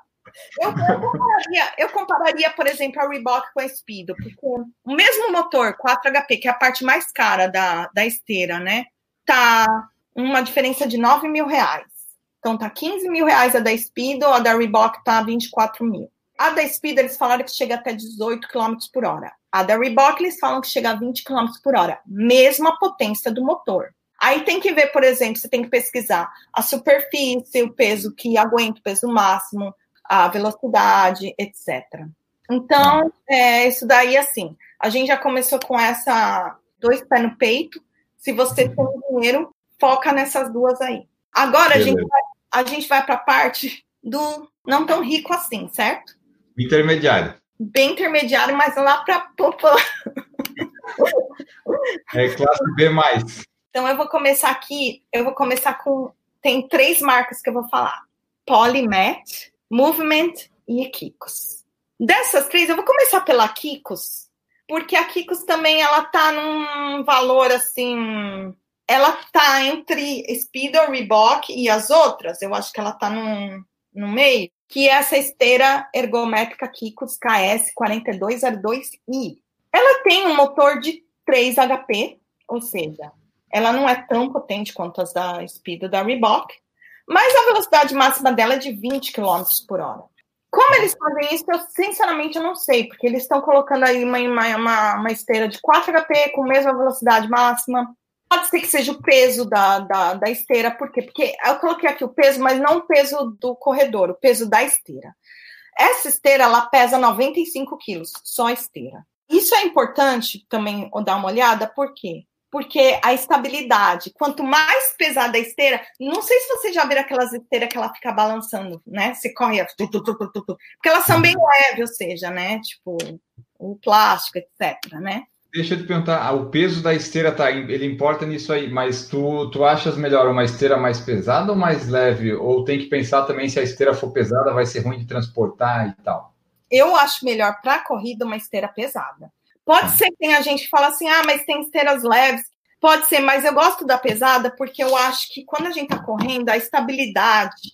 Eu, eu, compararia, eu compararia, por exemplo, a Reebok com a Speedo, porque o mesmo motor, 4HP, que é a parte mais cara da, da esteira, né? Tá uma diferença de 9 mil reais. Então tá 15 mil reais a da Speedo, a da Reebok tá 24 mil. A da Speed, eles falaram que chega até 18 km por hora. A da Reebok, eles falam que chega a 20 km por hora. Mesma potência do motor. Aí tem que ver, por exemplo, você tem que pesquisar a superfície, o peso que aguenta, o peso máximo, a velocidade, etc. Então, é, isso daí, assim, a gente já começou com essa dois pés no peito, Se você tem dinheiro, foca nessas duas aí. Agora a gente, vai, a gente vai para a parte do não tão rico assim, certo? Intermediário. Bem intermediário, mas lá para popular. É classe B mais. Então eu vou começar aqui, eu vou começar com tem três marcas que eu vou falar: Polymat, Movement e Kikos. Dessas três, eu vou começar pela Kikos, porque a Kikos também ela tá num valor assim, ela tá entre Speedo, Reebok e as outras. Eu acho que ela tá num, no meio, que é essa esteira ergométrica Kikos KS 4202i. Ela tem um motor de 3 HP, ou seja, ela não é tão potente quanto as da Speed da Reebok, mas a velocidade máxima dela é de 20 km por hora. Como eles fazem isso, eu sinceramente não sei, porque eles estão colocando aí uma, uma, uma, esteira de 4 HP com mesma velocidade máxima. Pode ser que seja o peso da, da, da esteira, por quê? Porque eu coloquei aqui o peso, mas não o peso do corredor, o peso da esteira. Essa esteira, ela pesa 95 quilos, só a esteira. Isso é importante também dar uma olhada, por quê? Porque a estabilidade, quanto mais pesada a esteira, não sei se você já viu aquelas esteiras que ela fica balançando, né? Você corre, tu, tu, tu, porque elas são bem leves, ou seja, né? Tipo, o plástico, etc, né? Deixa eu te perguntar, o peso da esteira tá, ele importa nisso aí, mas tu, tu achas melhor uma esteira mais pesada ou mais leve? Ou tem que pensar também se a esteira for pesada vai ser ruim de transportar e tal? eu acho melhor para a corrida uma esteira pesada. Pode ah. ser que tenha gente que fala assim, ah, mas tem esteiras leves. Pode ser, mas eu gosto da pesada porque eu acho que quando a gente está correndo, a estabilidade,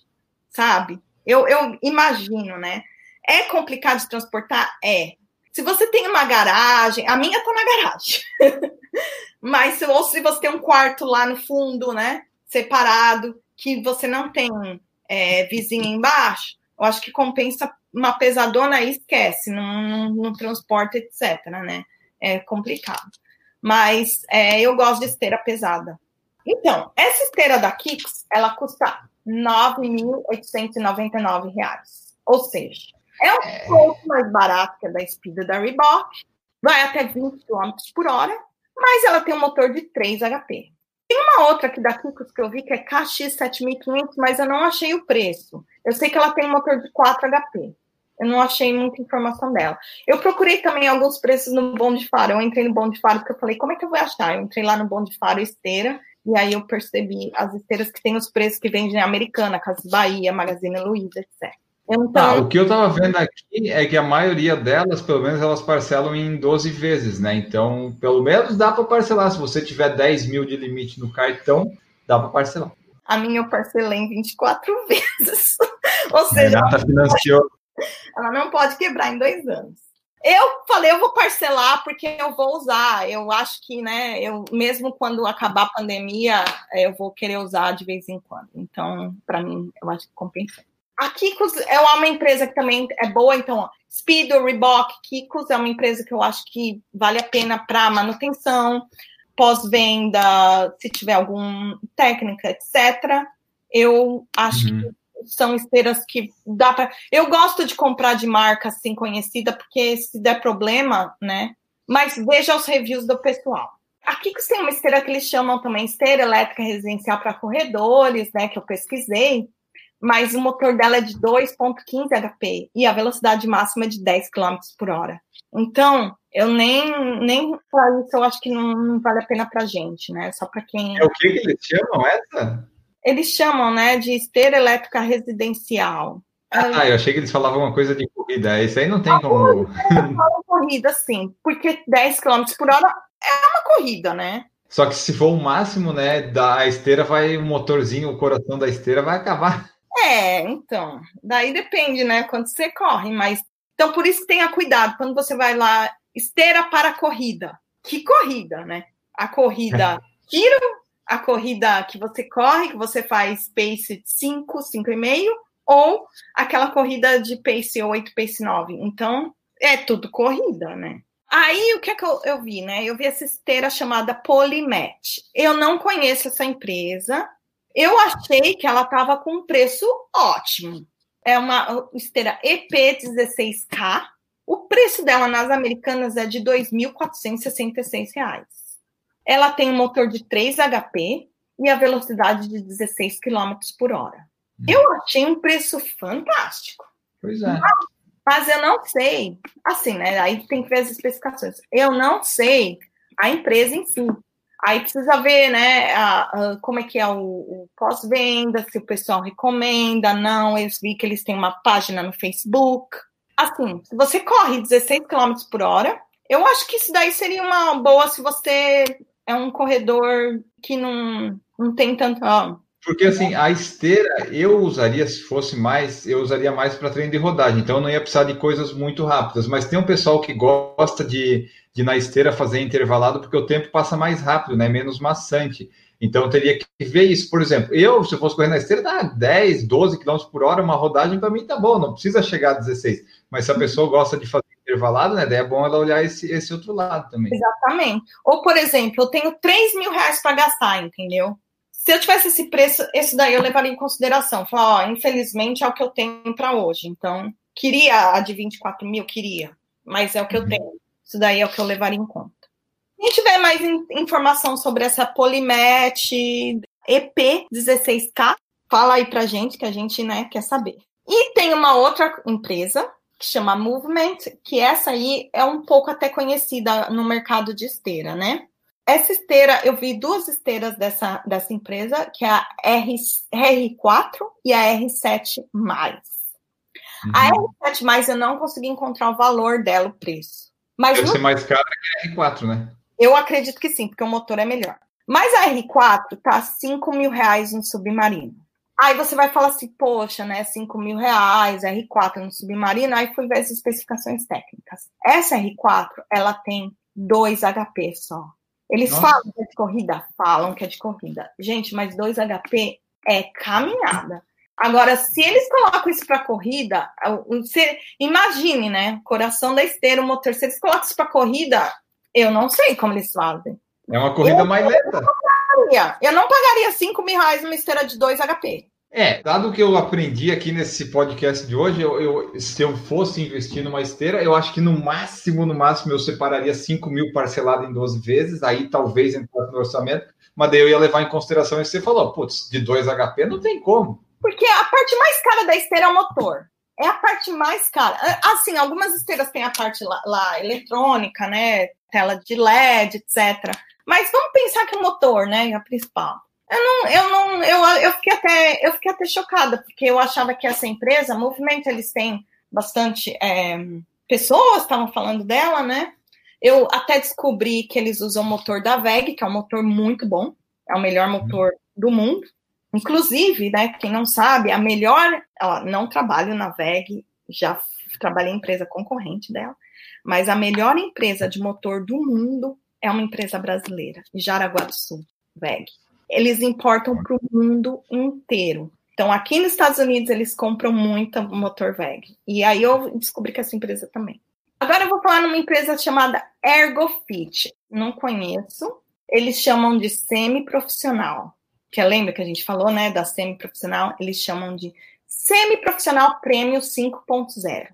sabe? Eu, eu imagino, né? É complicado de transportar? É. Se você tem uma garagem, a minha tá na garagem. mas ou se você tem um quarto lá no fundo, né? Separado, que você não tem é, vizinho embaixo, eu acho que compensa uma pesadona aí, esquece, não, não, transporte, etc, né? É complicado. Mas é, eu gosto de esteira pesada. Então, essa esteira da Kicks, ela custa R$ 9.899. Ou seja, é um pouco mais barato que a da Speed da Reebok, vai até 20 km por hora, mas ela tem um motor de 3 HP. Tem uma outra aqui da Kikos que eu vi que é KX7500, mas eu não achei o preço. Eu sei que ela tem um motor de 4 HP. Eu não achei muita informação dela. Eu procurei também alguns preços no Bom de Faro. Eu entrei no Bom de Faro porque eu falei, como é que eu vou achar? Eu entrei lá no Bom de Faro esteira, e aí eu percebi as esteiras que tem os preços que vendem Americana, Casas Bahia, Magazine Luiza, etc. Então, ah, o que eu estava vendo aqui é que a maioria delas, pelo menos, elas parcelam em 12 vezes, né? Então, pelo menos dá para parcelar. Se você tiver 10 mil de limite no cartão, dá para parcelar. A minha eu parcelei em 24 vezes. Ou seja, Renata financiou. ela não pode quebrar em dois anos. Eu falei, eu vou parcelar porque eu vou usar. Eu acho que, né, eu mesmo quando acabar a pandemia, eu vou querer usar de vez em quando. Então, para mim, eu acho que compensa. A Kikos é uma empresa que também é boa, então, ó, Speedo, Reebok, Kikos é uma empresa que eu acho que vale a pena para manutenção, pós-venda, se tiver alguma técnica, etc. Eu acho uhum. que são esteiras que dá para. Eu gosto de comprar de marca assim conhecida, porque se der problema, né? Mas veja os reviews do pessoal. Aqui que tem uma esteira que eles chamam também esteira elétrica residencial para corredores, né? Que eu pesquisei mas o motor dela é de 2,15 HP e a velocidade máxima é de 10 km por hora. Então, eu nem, nem para isso eu acho que não, não vale a pena para gente, né? Só para quem. É o que, que eles chamam essa? Eles chamam, né, de esteira elétrica residencial. Ah, eu achei que eles falavam uma coisa de corrida. Isso aí não tem como. Falam corrida, sim, porque 10 km por hora é uma corrida, né? Só que se for o máximo, né, da esteira, vai o motorzinho, o coração da esteira vai acabar. É, então, daí depende, né, quando você corre, mas então por isso tenha cuidado quando você vai lá esteira para corrida. Que corrida, né? A corrida tiro, a corrida que você corre, que você faz pace 5, 5,5, ou aquela corrida de pace 8, pace 9. Então, é tudo corrida, né? Aí, o que é que eu, eu vi, né? Eu vi essa esteira chamada Polymatch. Eu não conheço essa empresa, eu achei que ela estava com um preço ótimo. É uma esteira EP16K. O preço dela nas americanas é de R$ 2.466. ela tem um motor de 3 HP e a velocidade de 16 km por hora. Hum. Eu achei um preço fantástico. Pois é. Mas, mas eu não sei, assim, né? Aí tem que ver as especificações. Eu não sei a empresa em si. Aí precisa ver, né, a, a, como é que é o, o pós-venda, se o pessoal recomenda, não. Eu vi que eles têm uma página no Facebook. Assim, se você corre 16 km por hora, eu acho que isso daí seria uma boa se você é um corredor que não, não tem tanto. Ó, porque assim, a esteira eu usaria, se fosse mais, eu usaria mais para treino de rodagem, então eu não ia precisar de coisas muito rápidas. Mas tem um pessoal que gosta de, de na esteira fazer intervalado, porque o tempo passa mais rápido, né? Menos maçante. Então eu teria que ver isso. Por exemplo, eu, se eu fosse correr na esteira, dá 10, 12 km por hora, uma rodagem para mim tá bom, não precisa chegar a 16. Mas se a pessoa gosta de fazer intervalado, né? Daí é bom ela olhar esse, esse outro lado também. Exatamente. Ou, por exemplo, eu tenho 3 mil reais para gastar, entendeu? Se eu tivesse esse preço, esse daí eu levaria em consideração. Falar, ó, infelizmente é o que eu tenho para hoje. Então, queria a de 24 mil? Queria. Mas é o que eu uhum. tenho. Isso daí é o que eu levaria em conta. Se tiver mais in informação sobre essa Polimet EP16K, fala aí pra gente, que a gente né, quer saber. E tem uma outra empresa que chama Movement, que essa aí é um pouco até conhecida no mercado de esteira, né? Essa esteira, eu vi duas esteiras dessa, dessa empresa, que é a R, R4 e a R7. Uhum. A R7 eu não consegui encontrar o valor dela, o preço. Mas Deve no... ser mais cara que a R4, né? Eu acredito que sim, porque o motor é melhor. Mas a R4 tá 5 mil reais no submarino. Aí você vai falar assim, poxa, né, 5 mil reais, R4 no submarino, aí fui ver as especificações técnicas. Essa R4, ela tem 2 HP só. Eles Nossa. falam que é de corrida? Falam que é de corrida. Gente, mas 2 HP é caminhada. Agora, se eles colocam isso para corrida, você, imagine, né? Coração da esteira, o motor. Se eles colocam isso para corrida, eu não sei como eles fazem. É uma corrida eu mais lenta. Pagaria. Eu não pagaria 5 mil reais numa esteira de 2 HP. É, dado que eu aprendi aqui nesse podcast de hoje, eu, eu, se eu fosse investir numa esteira, eu acho que no máximo, no máximo, eu separaria 5 mil parcelado em 12 vezes, aí talvez entrasse no orçamento, mas daí eu ia levar em consideração isso que você falou, putz, de 2 HP não tem como. Porque a parte mais cara da esteira é o motor. É a parte mais cara. Assim, algumas esteiras têm a parte lá, lá eletrônica, né? Tela de LED, etc. Mas vamos pensar que o motor, né? É a principal. Eu não, eu não, eu, eu fiquei até, eu fiquei até chocada, porque eu achava que essa empresa, Movimento, eles têm bastante é, pessoas, estavam falando dela, né? Eu até descobri que eles usam o motor da VEG, que é um motor muito bom, é o melhor motor do mundo. Inclusive, né, quem não sabe, a melhor, ó, não trabalho na VEG, já trabalhei em empresa concorrente dela, mas a melhor empresa de motor do mundo é uma empresa brasileira, Jaraguá do Sul, VEG eles importam para o mundo inteiro. Então, aqui nos Estados Unidos, eles compram muito motor VEG. E aí eu descobri que essa empresa também. Agora eu vou falar numa empresa chamada ErgoFit. Não conheço. Eles chamam de semi-profissional. Que lembra que a gente falou, né, da semi-profissional? Eles chamam de semi-profissional prêmio 5.0.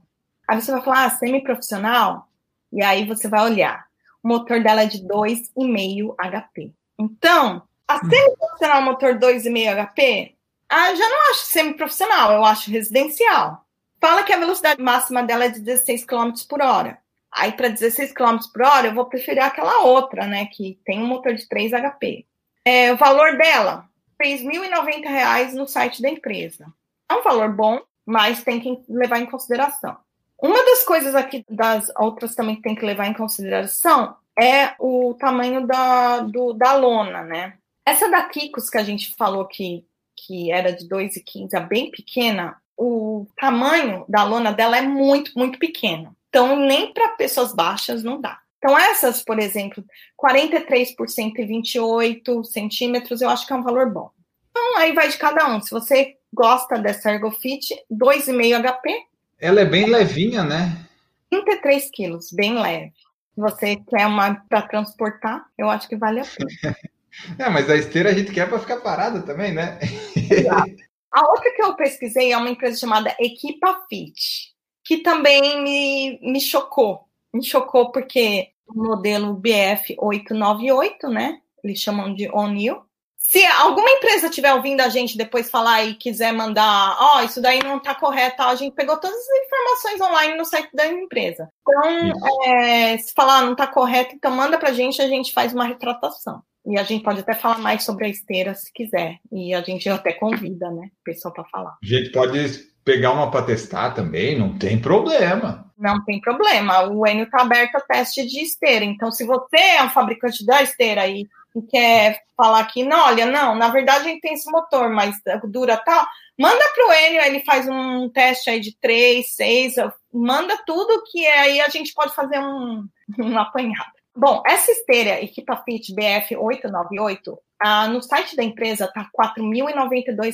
Aí você vai falar, ah, semi-profissional? E aí você vai olhar. O motor dela é de 2,5 HP. Então, a semi-profissional motor 2,5 HP, ah, já não acho semi-profissional, eu acho residencial. Fala que a velocidade máxima dela é de 16 km por hora. Aí, para 16 km por hora, eu vou preferir aquela outra, né? Que tem um motor de 3 HP. É, o valor dela, R$ 3.090 no site da empresa. É um valor bom, mas tem que levar em consideração. Uma das coisas aqui, das outras também que tem que levar em consideração, é o tamanho da, do, da lona, né? Essa da Kikos que a gente falou que, que era de 2,15, é bem pequena, o tamanho da lona dela é muito, muito pequeno. Então, nem para pessoas baixas não dá. Então, essas, por exemplo, 43 por 128 centímetros, eu acho que é um valor bom. Então, aí vai de cada um. Se você gosta dessa Ergofit, 2,5 HP. Ela é bem levinha, né? 33 quilos, bem leve. Se você quer uma para transportar, eu acho que vale a pena. É, mas a esteira a gente quer para ficar parada também, né? A outra que eu pesquisei é uma empresa chamada Equipa Fit, que também me, me chocou. Me chocou porque um modelo BF898, né? Eles chamam de O'Neill. Se alguma empresa estiver ouvindo a gente depois falar e quiser mandar, ó, oh, isso daí não está correto, a gente pegou todas as informações online no site da empresa. Então, é, se falar não está correto, então manda para a gente, a gente faz uma retratação. E a gente pode até falar mais sobre a esteira se quiser. E a gente até convida, né, pessoal para falar. A gente pode pegar uma para testar também, não tem problema. Não tem problema. O Enio está aberto a teste de esteira. Então, se você é um fabricante da esteira e, e quer falar que, não, olha, não, na verdade a gente tem esse motor, mas dura tal, manda para o Enio, ele faz um teste aí de três, seis, manda tudo que aí a gente pode fazer um, um apanhado. Bom, essa esteira Equipa Fit BF 898, ah, no site da empresa está R$ 4.092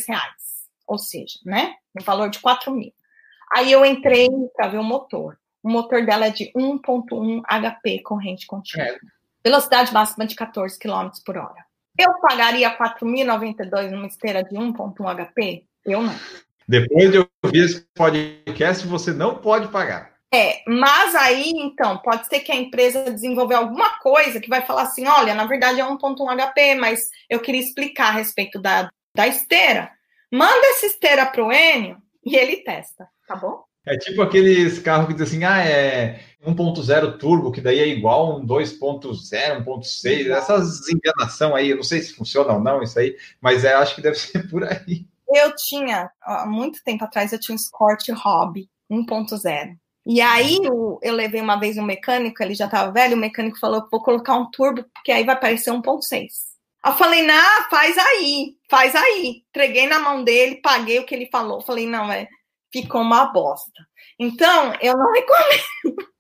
ou seja, né? Um valor de 4 mil. Aí eu entrei para ver o motor. O motor dela é de 1.1 HP corrente contínua. É. Velocidade máxima de 14 km por hora. Eu pagaria 4.092 numa esteira de 1.1 HP? Eu não. Depois de ouvir esse podcast, você não pode pagar. É, mas aí, então, pode ser que a empresa desenvolver alguma coisa que vai falar assim, olha, na verdade é 1.1 HP, mas eu queria explicar a respeito da, da esteira. Manda essa esteira pro Enio e ele testa, tá bom? É tipo aqueles carros que dizem assim, ah, é 1.0 turbo, que daí é igual um 2.0, 1.6, essas enganação aí, eu não sei se funciona ou não isso aí, mas é, acho que deve ser por aí. Eu tinha, há muito tempo atrás, eu tinha um Escort Hobby 1.0. E aí eu, eu levei uma vez um mecânico, ele já estava velho, o mecânico falou, vou colocar um turbo, porque aí vai parecer 1.6. Eu falei, não, faz aí, faz aí. Entreguei na mão dele, paguei o que ele falou. Falei, não, é, ficou uma bosta. Então, eu não recomendo.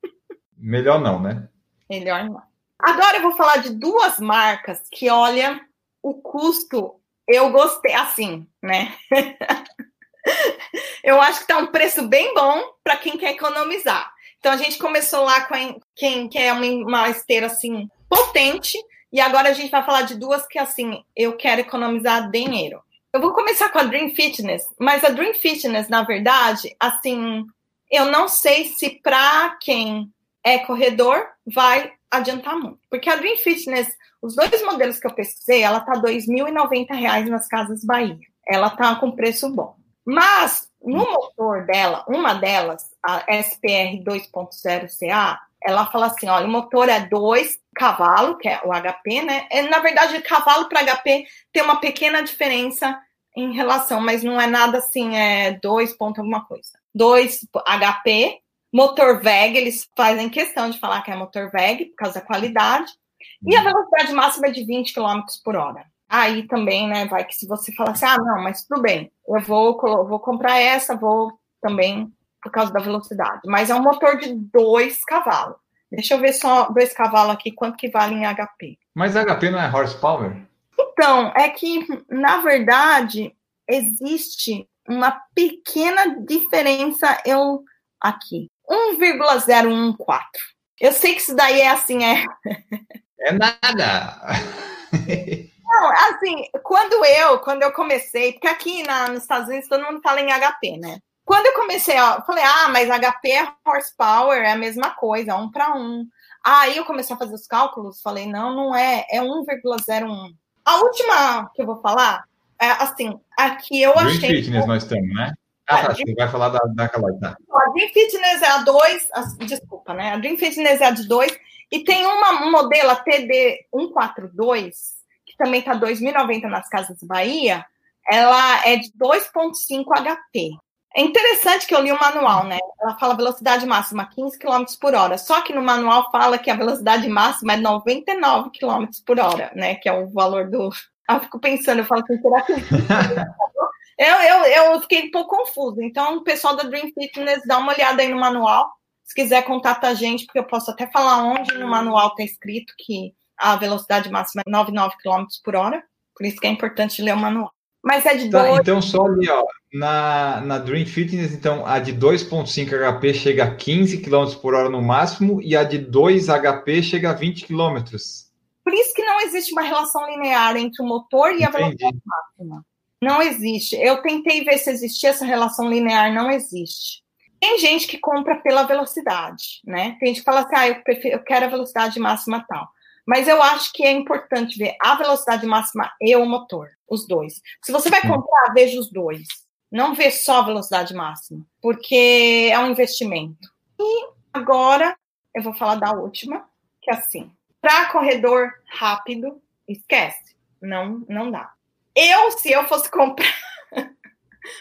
Melhor não, né? Melhor não. Agora eu vou falar de duas marcas que, olha, o custo eu gostei, assim, né? eu acho que tá um preço bem bom para quem quer economizar. Então a gente começou lá com a, quem quer uma, uma esteira assim potente, e agora a gente vai falar de duas que, assim, eu quero economizar dinheiro. Eu vou começar com a Dream Fitness, mas a Dream Fitness, na verdade, assim, eu não sei se para quem é corredor vai adiantar muito. Porque a Dream Fitness, os dois modelos que eu pesquisei, ela tá R$ 2.090 nas Casas Bahia. Ela tá com preço bom. Mas no motor dela, uma delas, a SPR 2.0 CA, ela fala assim: olha, o motor é 2 cavalo, que é o HP, né? É, na verdade, cavalo para HP tem uma pequena diferença em relação, mas não é nada assim, é 2 ponto alguma coisa. 2 HP, motor VEG, eles fazem questão de falar que é motor VEG, por causa da qualidade. E a velocidade máxima é de 20 km por hora. Aí também, né, vai que se você falar assim, ah, não, mas tudo bem, eu vou, vou comprar essa, vou também por causa da velocidade. Mas é um motor de dois cavalos. Deixa eu ver só dois cavalos aqui, quanto que vale em HP. Mas HP não é horsepower? Então, é que, na verdade, existe uma pequena diferença eu aqui. 1,014. Eu sei que isso daí é assim, é. É nada. Não, assim, quando eu, quando eu comecei, porque aqui na, nos Estados Unidos todo mundo fala em HP, né? Quando eu comecei, ó, falei, ah, mas HP é horsepower, é a mesma coisa, um para um. Aí eu comecei a fazer os cálculos, falei, não, não é, é 1,01. A última que eu vou falar, é assim, aqui eu Green achei. Fitness nós temos, né? Ah, tá, você vai falar da, da Caloi, tá. A Dream Fitness é a 2, desculpa, né? A Dream Fitness é a de 2, e tem uma um modelo, a TD142, que também tá 2.090 nas Casas Bahia, ela é de 2.5 HP. É interessante que eu li o manual, né? Ela fala velocidade máxima 15 km por hora. Só que no manual fala que a velocidade máxima é 99 km por hora, né? Que é o valor do. Eu fico pensando, eu falo assim, será que. eu, eu, eu fiquei um pouco confuso. Então, o pessoal da Dream Fitness, dá uma olhada aí no manual. Se quiser, contata a gente, porque eu posso até falar onde no manual está escrito que a velocidade máxima é 99 km por hora. Por isso que é importante ler o manual. Mas é de tá, dois... Então, só ali, ó, na, na Dream Fitness, então, a de 2.5 HP chega a 15 km por hora no máximo e a de 2 HP chega a 20 km. Por isso que não existe uma relação linear entre o motor e Entendi. a velocidade máxima. Não existe. Eu tentei ver se existia essa relação linear, não existe. Tem gente que compra pela velocidade, né? Tem gente que fala assim, ah, eu, prefiro, eu quero a velocidade máxima tal. Mas eu acho que é importante ver a velocidade máxima e o motor, os dois. Se você vai comprar, veja os dois. Não vê só a velocidade máxima, porque é um investimento. E agora eu vou falar da última, que é assim: para corredor rápido, esquece, não, não dá. Eu, se eu fosse comprar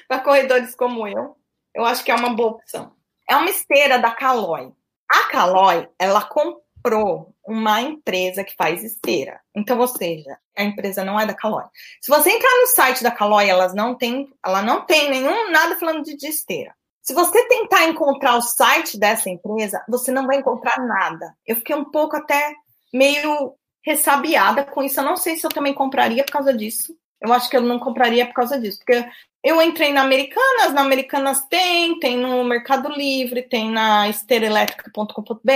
para corredores como eu, eu acho que é uma boa opção. É uma esteira da Caloi. A Caloi, ela comprou uma empresa que faz esteira. Então, ou seja, a empresa não é da Caloi. Se você entrar no site da Caloi, elas não tem, ela não tem nenhum nada falando de, de esteira. Se você tentar encontrar o site dessa empresa, você não vai encontrar nada. Eu fiquei um pouco até meio ressabiada com isso. Eu não sei se eu também compraria por causa disso. Eu acho que eu não compraria por causa disso, porque eu entrei na Americanas, na Americanas tem, tem no Mercado Livre, tem na estereoelétrica.com.br,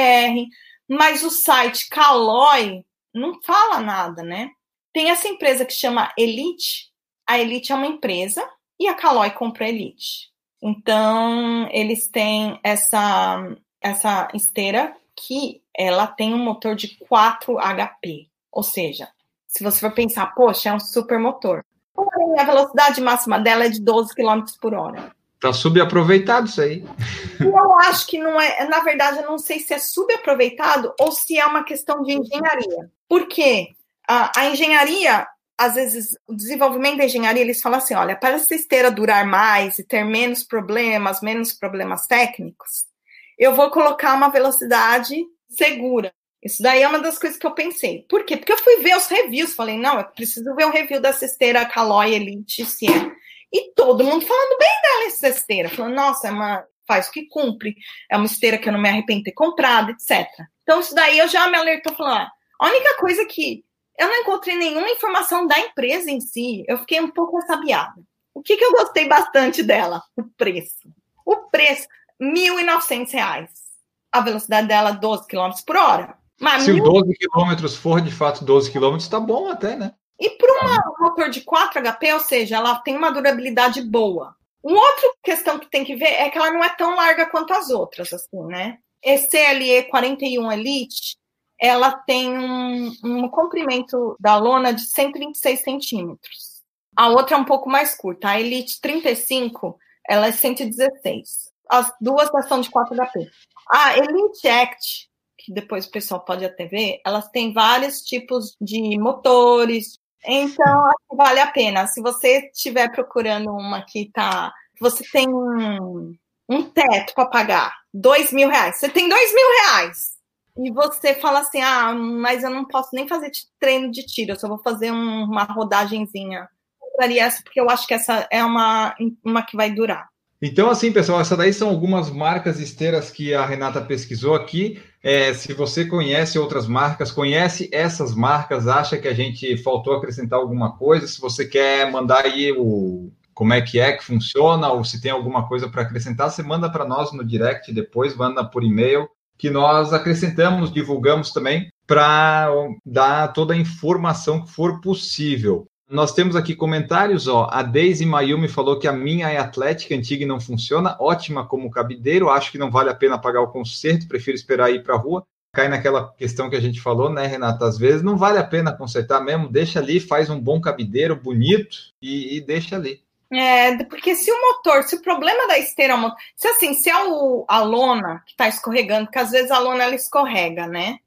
mas o site Caloi não fala nada, né? Tem essa empresa que chama Elite. A Elite é uma empresa e a Caloi compra a Elite. Então, eles têm essa, essa esteira que ela tem um motor de 4 HP. Ou seja, se você for pensar, poxa, é um super motor. Porém, a velocidade máxima dela é de 12 km por hora. Tá subaproveitado isso aí. Eu acho que não é, na verdade, eu não sei se é subaproveitado ou se é uma questão de engenharia. Por quê? A, a engenharia, às vezes, o desenvolvimento da engenharia, eles falam assim: olha, para essa esteira durar mais e ter menos problemas, menos problemas técnicos, eu vou colocar uma velocidade segura. Isso daí é uma das coisas que eu pensei. Por quê? Porque eu fui ver os reviews, falei, não, eu preciso ver o review da cesteira Caloi Elite se é. E todo mundo falando bem dela, essa esteira. Falando, nossa, é uma, faz o que cumpre, é uma esteira que eu não me arrependo de ter comprado, etc. Então, isso daí eu já me alertou, falando, ah, a única coisa que eu não encontrei nenhuma informação da empresa em si, eu fiquei um pouco assabiada. O que, que eu gostei bastante dela? O preço. O preço, R$ 1.900. A velocidade dela, 12 km por hora. Mas Se mil... 12 km for de fato 12 km, tá bom até, né? E para um motor de 4 HP, ou seja, ela tem uma durabilidade boa. Uma outra questão que tem que ver é que ela não é tão larga quanto as outras, assim, né? Esse CLE 41 Elite, ela tem um, um comprimento da lona de 126 centímetros. A outra é um pouco mais curta. A Elite 35, ela é 116. As duas são de 4 HP. A Elite Act, que depois o pessoal pode até ver, elas têm vários tipos de motores. Então, acho que vale a pena. Se você estiver procurando uma que tá. Você tem um, um teto para pagar, dois mil reais. Você tem dois mil reais. E você fala assim: ah, mas eu não posso nem fazer treino de tiro, eu só vou fazer um, uma rodagenzinha. Eu compraria essa porque eu acho que essa é uma, uma que vai durar. Então, assim, pessoal, essa daí são algumas marcas esteiras que a Renata pesquisou aqui. É, se você conhece outras marcas, conhece essas marcas, acha que a gente faltou acrescentar alguma coisa, se você quer mandar aí o como é que é que funciona, ou se tem alguma coisa para acrescentar, você manda para nós no direct depois, manda por e-mail, que nós acrescentamos, divulgamos também para dar toda a informação que for possível. Nós temos aqui comentários, ó. A Daisy Mayumi falou que a minha é atlética antiga e não funciona. Ótima como cabideiro. Acho que não vale a pena pagar o conserto. Prefiro esperar ir para a rua. Cai naquela questão que a gente falou, né, Renata? Às vezes não vale a pena consertar mesmo. Deixa ali, faz um bom cabideiro bonito e, e deixa ali. É, porque se o motor, se o problema da esteira se assim, se é o, a lona que está escorregando, porque às vezes a lona ela escorrega, né?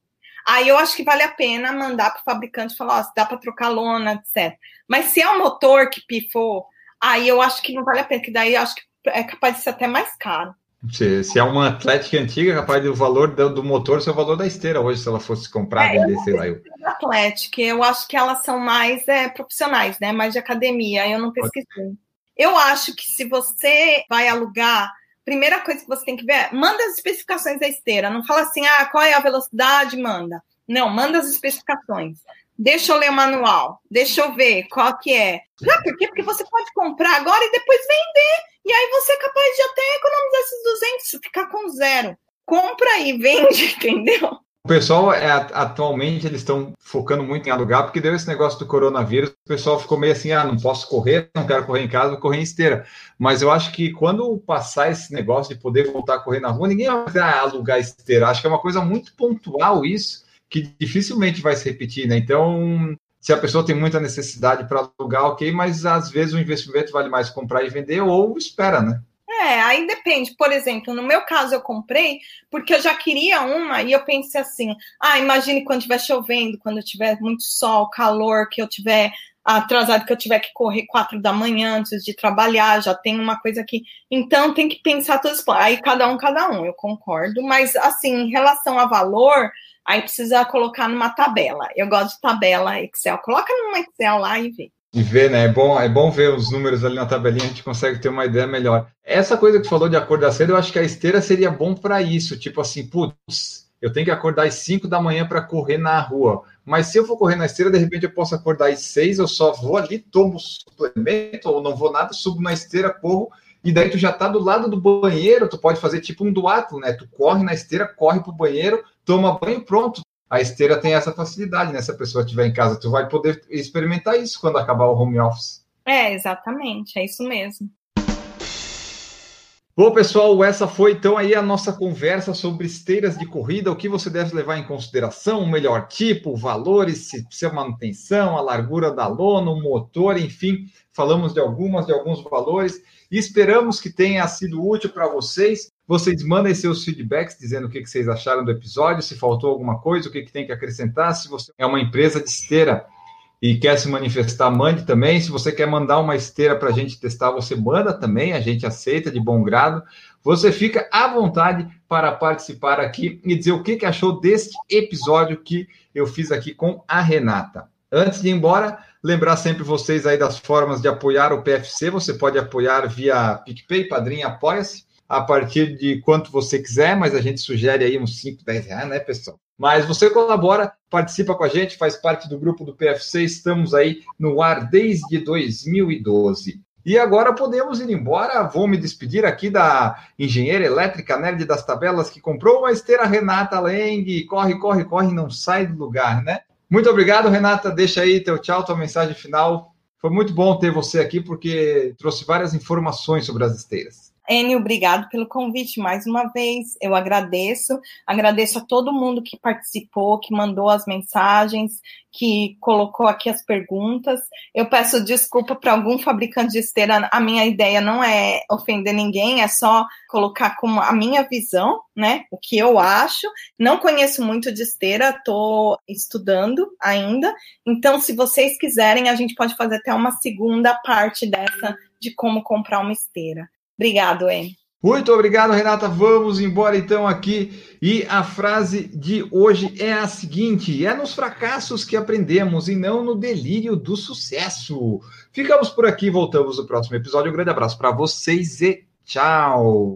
Aí eu acho que vale a pena mandar para o fabricante falar, ó, se dá para trocar lona, etc. Mas se é o motor que pifou, aí eu acho que não vale a pena, que daí eu acho que é capaz de ser até mais caro. Se, se é uma Atlética antiga, é capaz do valor do, do, motor ser o valor da esteira hoje, se ela fosse comprar, é, vender, sei lá. Eu... Atlética, eu acho que elas são mais é, profissionais, né? Mais de academia, eu não pesquisei. Eu acho que se você vai alugar primeira coisa que você tem que ver é manda as especificações da esteira. Não fala assim, ah, qual é a velocidade, manda. Não, manda as especificações. Deixa eu ler o manual, deixa eu ver qual que é. Já por quê? Porque você pode comprar agora e depois vender. E aí você é capaz de até economizar esses 200, ficar com zero. Compra e vende, entendeu? O pessoal é, atualmente eles estão focando muito em alugar, porque deu esse negócio do coronavírus, o pessoal ficou meio assim, ah, não posso correr, não quero correr em casa, vou correr em esteira. Mas eu acho que quando passar esse negócio de poder voltar a correr na rua, ninguém vai ah, alugar esteira. Acho que é uma coisa muito pontual isso, que dificilmente vai se repetir, né? Então, se a pessoa tem muita necessidade para alugar, ok, mas às vezes o investimento vale mais comprar e vender ou espera, né? É, aí depende. Por exemplo, no meu caso eu comprei porque eu já queria uma e eu pensei assim: ah, imagine quando estiver chovendo, quando tiver muito sol, calor, que eu tiver atrasado, que eu tiver que correr quatro da manhã antes de trabalhar, já tem uma coisa aqui. Então tem que pensar todos. Aí cada um, cada um, eu concordo. Mas assim, em relação a valor, aí precisa colocar numa tabela. Eu gosto de tabela Excel. Coloca numa Excel lá e vê de ver, né? É bom, é bom ver os números ali na tabelinha, a gente consegue ter uma ideia melhor. Essa coisa que tu falou de acordar cedo, eu acho que a esteira seria bom para isso. Tipo assim, putz, eu tenho que acordar às 5 da manhã para correr na rua. Mas se eu for correr na esteira, de repente eu posso acordar às 6, eu só vou ali, tomo suplemento, ou não vou nada, subo na esteira, corro, e daí tu já tá do lado do banheiro, tu pode fazer tipo um duato, né? Tu corre na esteira, corre pro banheiro, toma banho, pronto a esteira tem essa facilidade, né? Se a pessoa estiver em casa, tu vai poder experimentar isso quando acabar o home office. É, exatamente, é isso mesmo. Bom, pessoal, essa foi então aí a nossa conversa sobre esteiras de corrida, o que você deve levar em consideração, o melhor tipo, valores, se precisa manutenção, a largura da lona, o motor, enfim, falamos de algumas, de alguns valores e esperamos que tenha sido útil para vocês. Vocês mandem seus feedbacks dizendo o que, vocês acharam do episódio, se faltou alguma coisa, o que, que tem que acrescentar. Se você é uma empresa de esteira e quer se manifestar, mande também. Se você quer mandar uma esteira para a gente testar, você manda também, a gente aceita de bom grado. Você fica à vontade para participar aqui e dizer o que, que achou deste episódio que eu fiz aqui com a Renata. Antes de ir embora, lembrar sempre vocês aí das formas de apoiar o PFC. Você pode apoiar via PicPay, Padrinho, Apoia-se a partir de quanto você quiser, mas a gente sugere aí uns 5, 10 reais, né, pessoal? Mas você colabora, participa com a gente, faz parte do grupo do PFC, estamos aí no ar desde 2012. E agora podemos ir embora. Vou me despedir aqui da engenheira elétrica nerd das tabelas que comprou uma esteira Renata Leng. Corre, corre, corre, não sai do lugar, né? Muito obrigado, Renata. Deixa aí teu tchau, tua mensagem final. Foi muito bom ter você aqui porque trouxe várias informações sobre as esteiras. Enio, obrigado pelo convite mais uma vez. Eu agradeço. Agradeço a todo mundo que participou, que mandou as mensagens, que colocou aqui as perguntas. Eu peço desculpa para algum fabricante de esteira. A minha ideia não é ofender ninguém, é só colocar como a minha visão, né? O que eu acho. Não conheço muito de esteira, estou estudando ainda. Então, se vocês quiserem, a gente pode fazer até uma segunda parte dessa de como comprar uma esteira. Obrigado, Em. Muito obrigado, Renata. Vamos embora então aqui. E a frase de hoje é a seguinte: é nos fracassos que aprendemos e não no delírio do sucesso. Ficamos por aqui, voltamos no próximo episódio. Um grande abraço para vocês e tchau.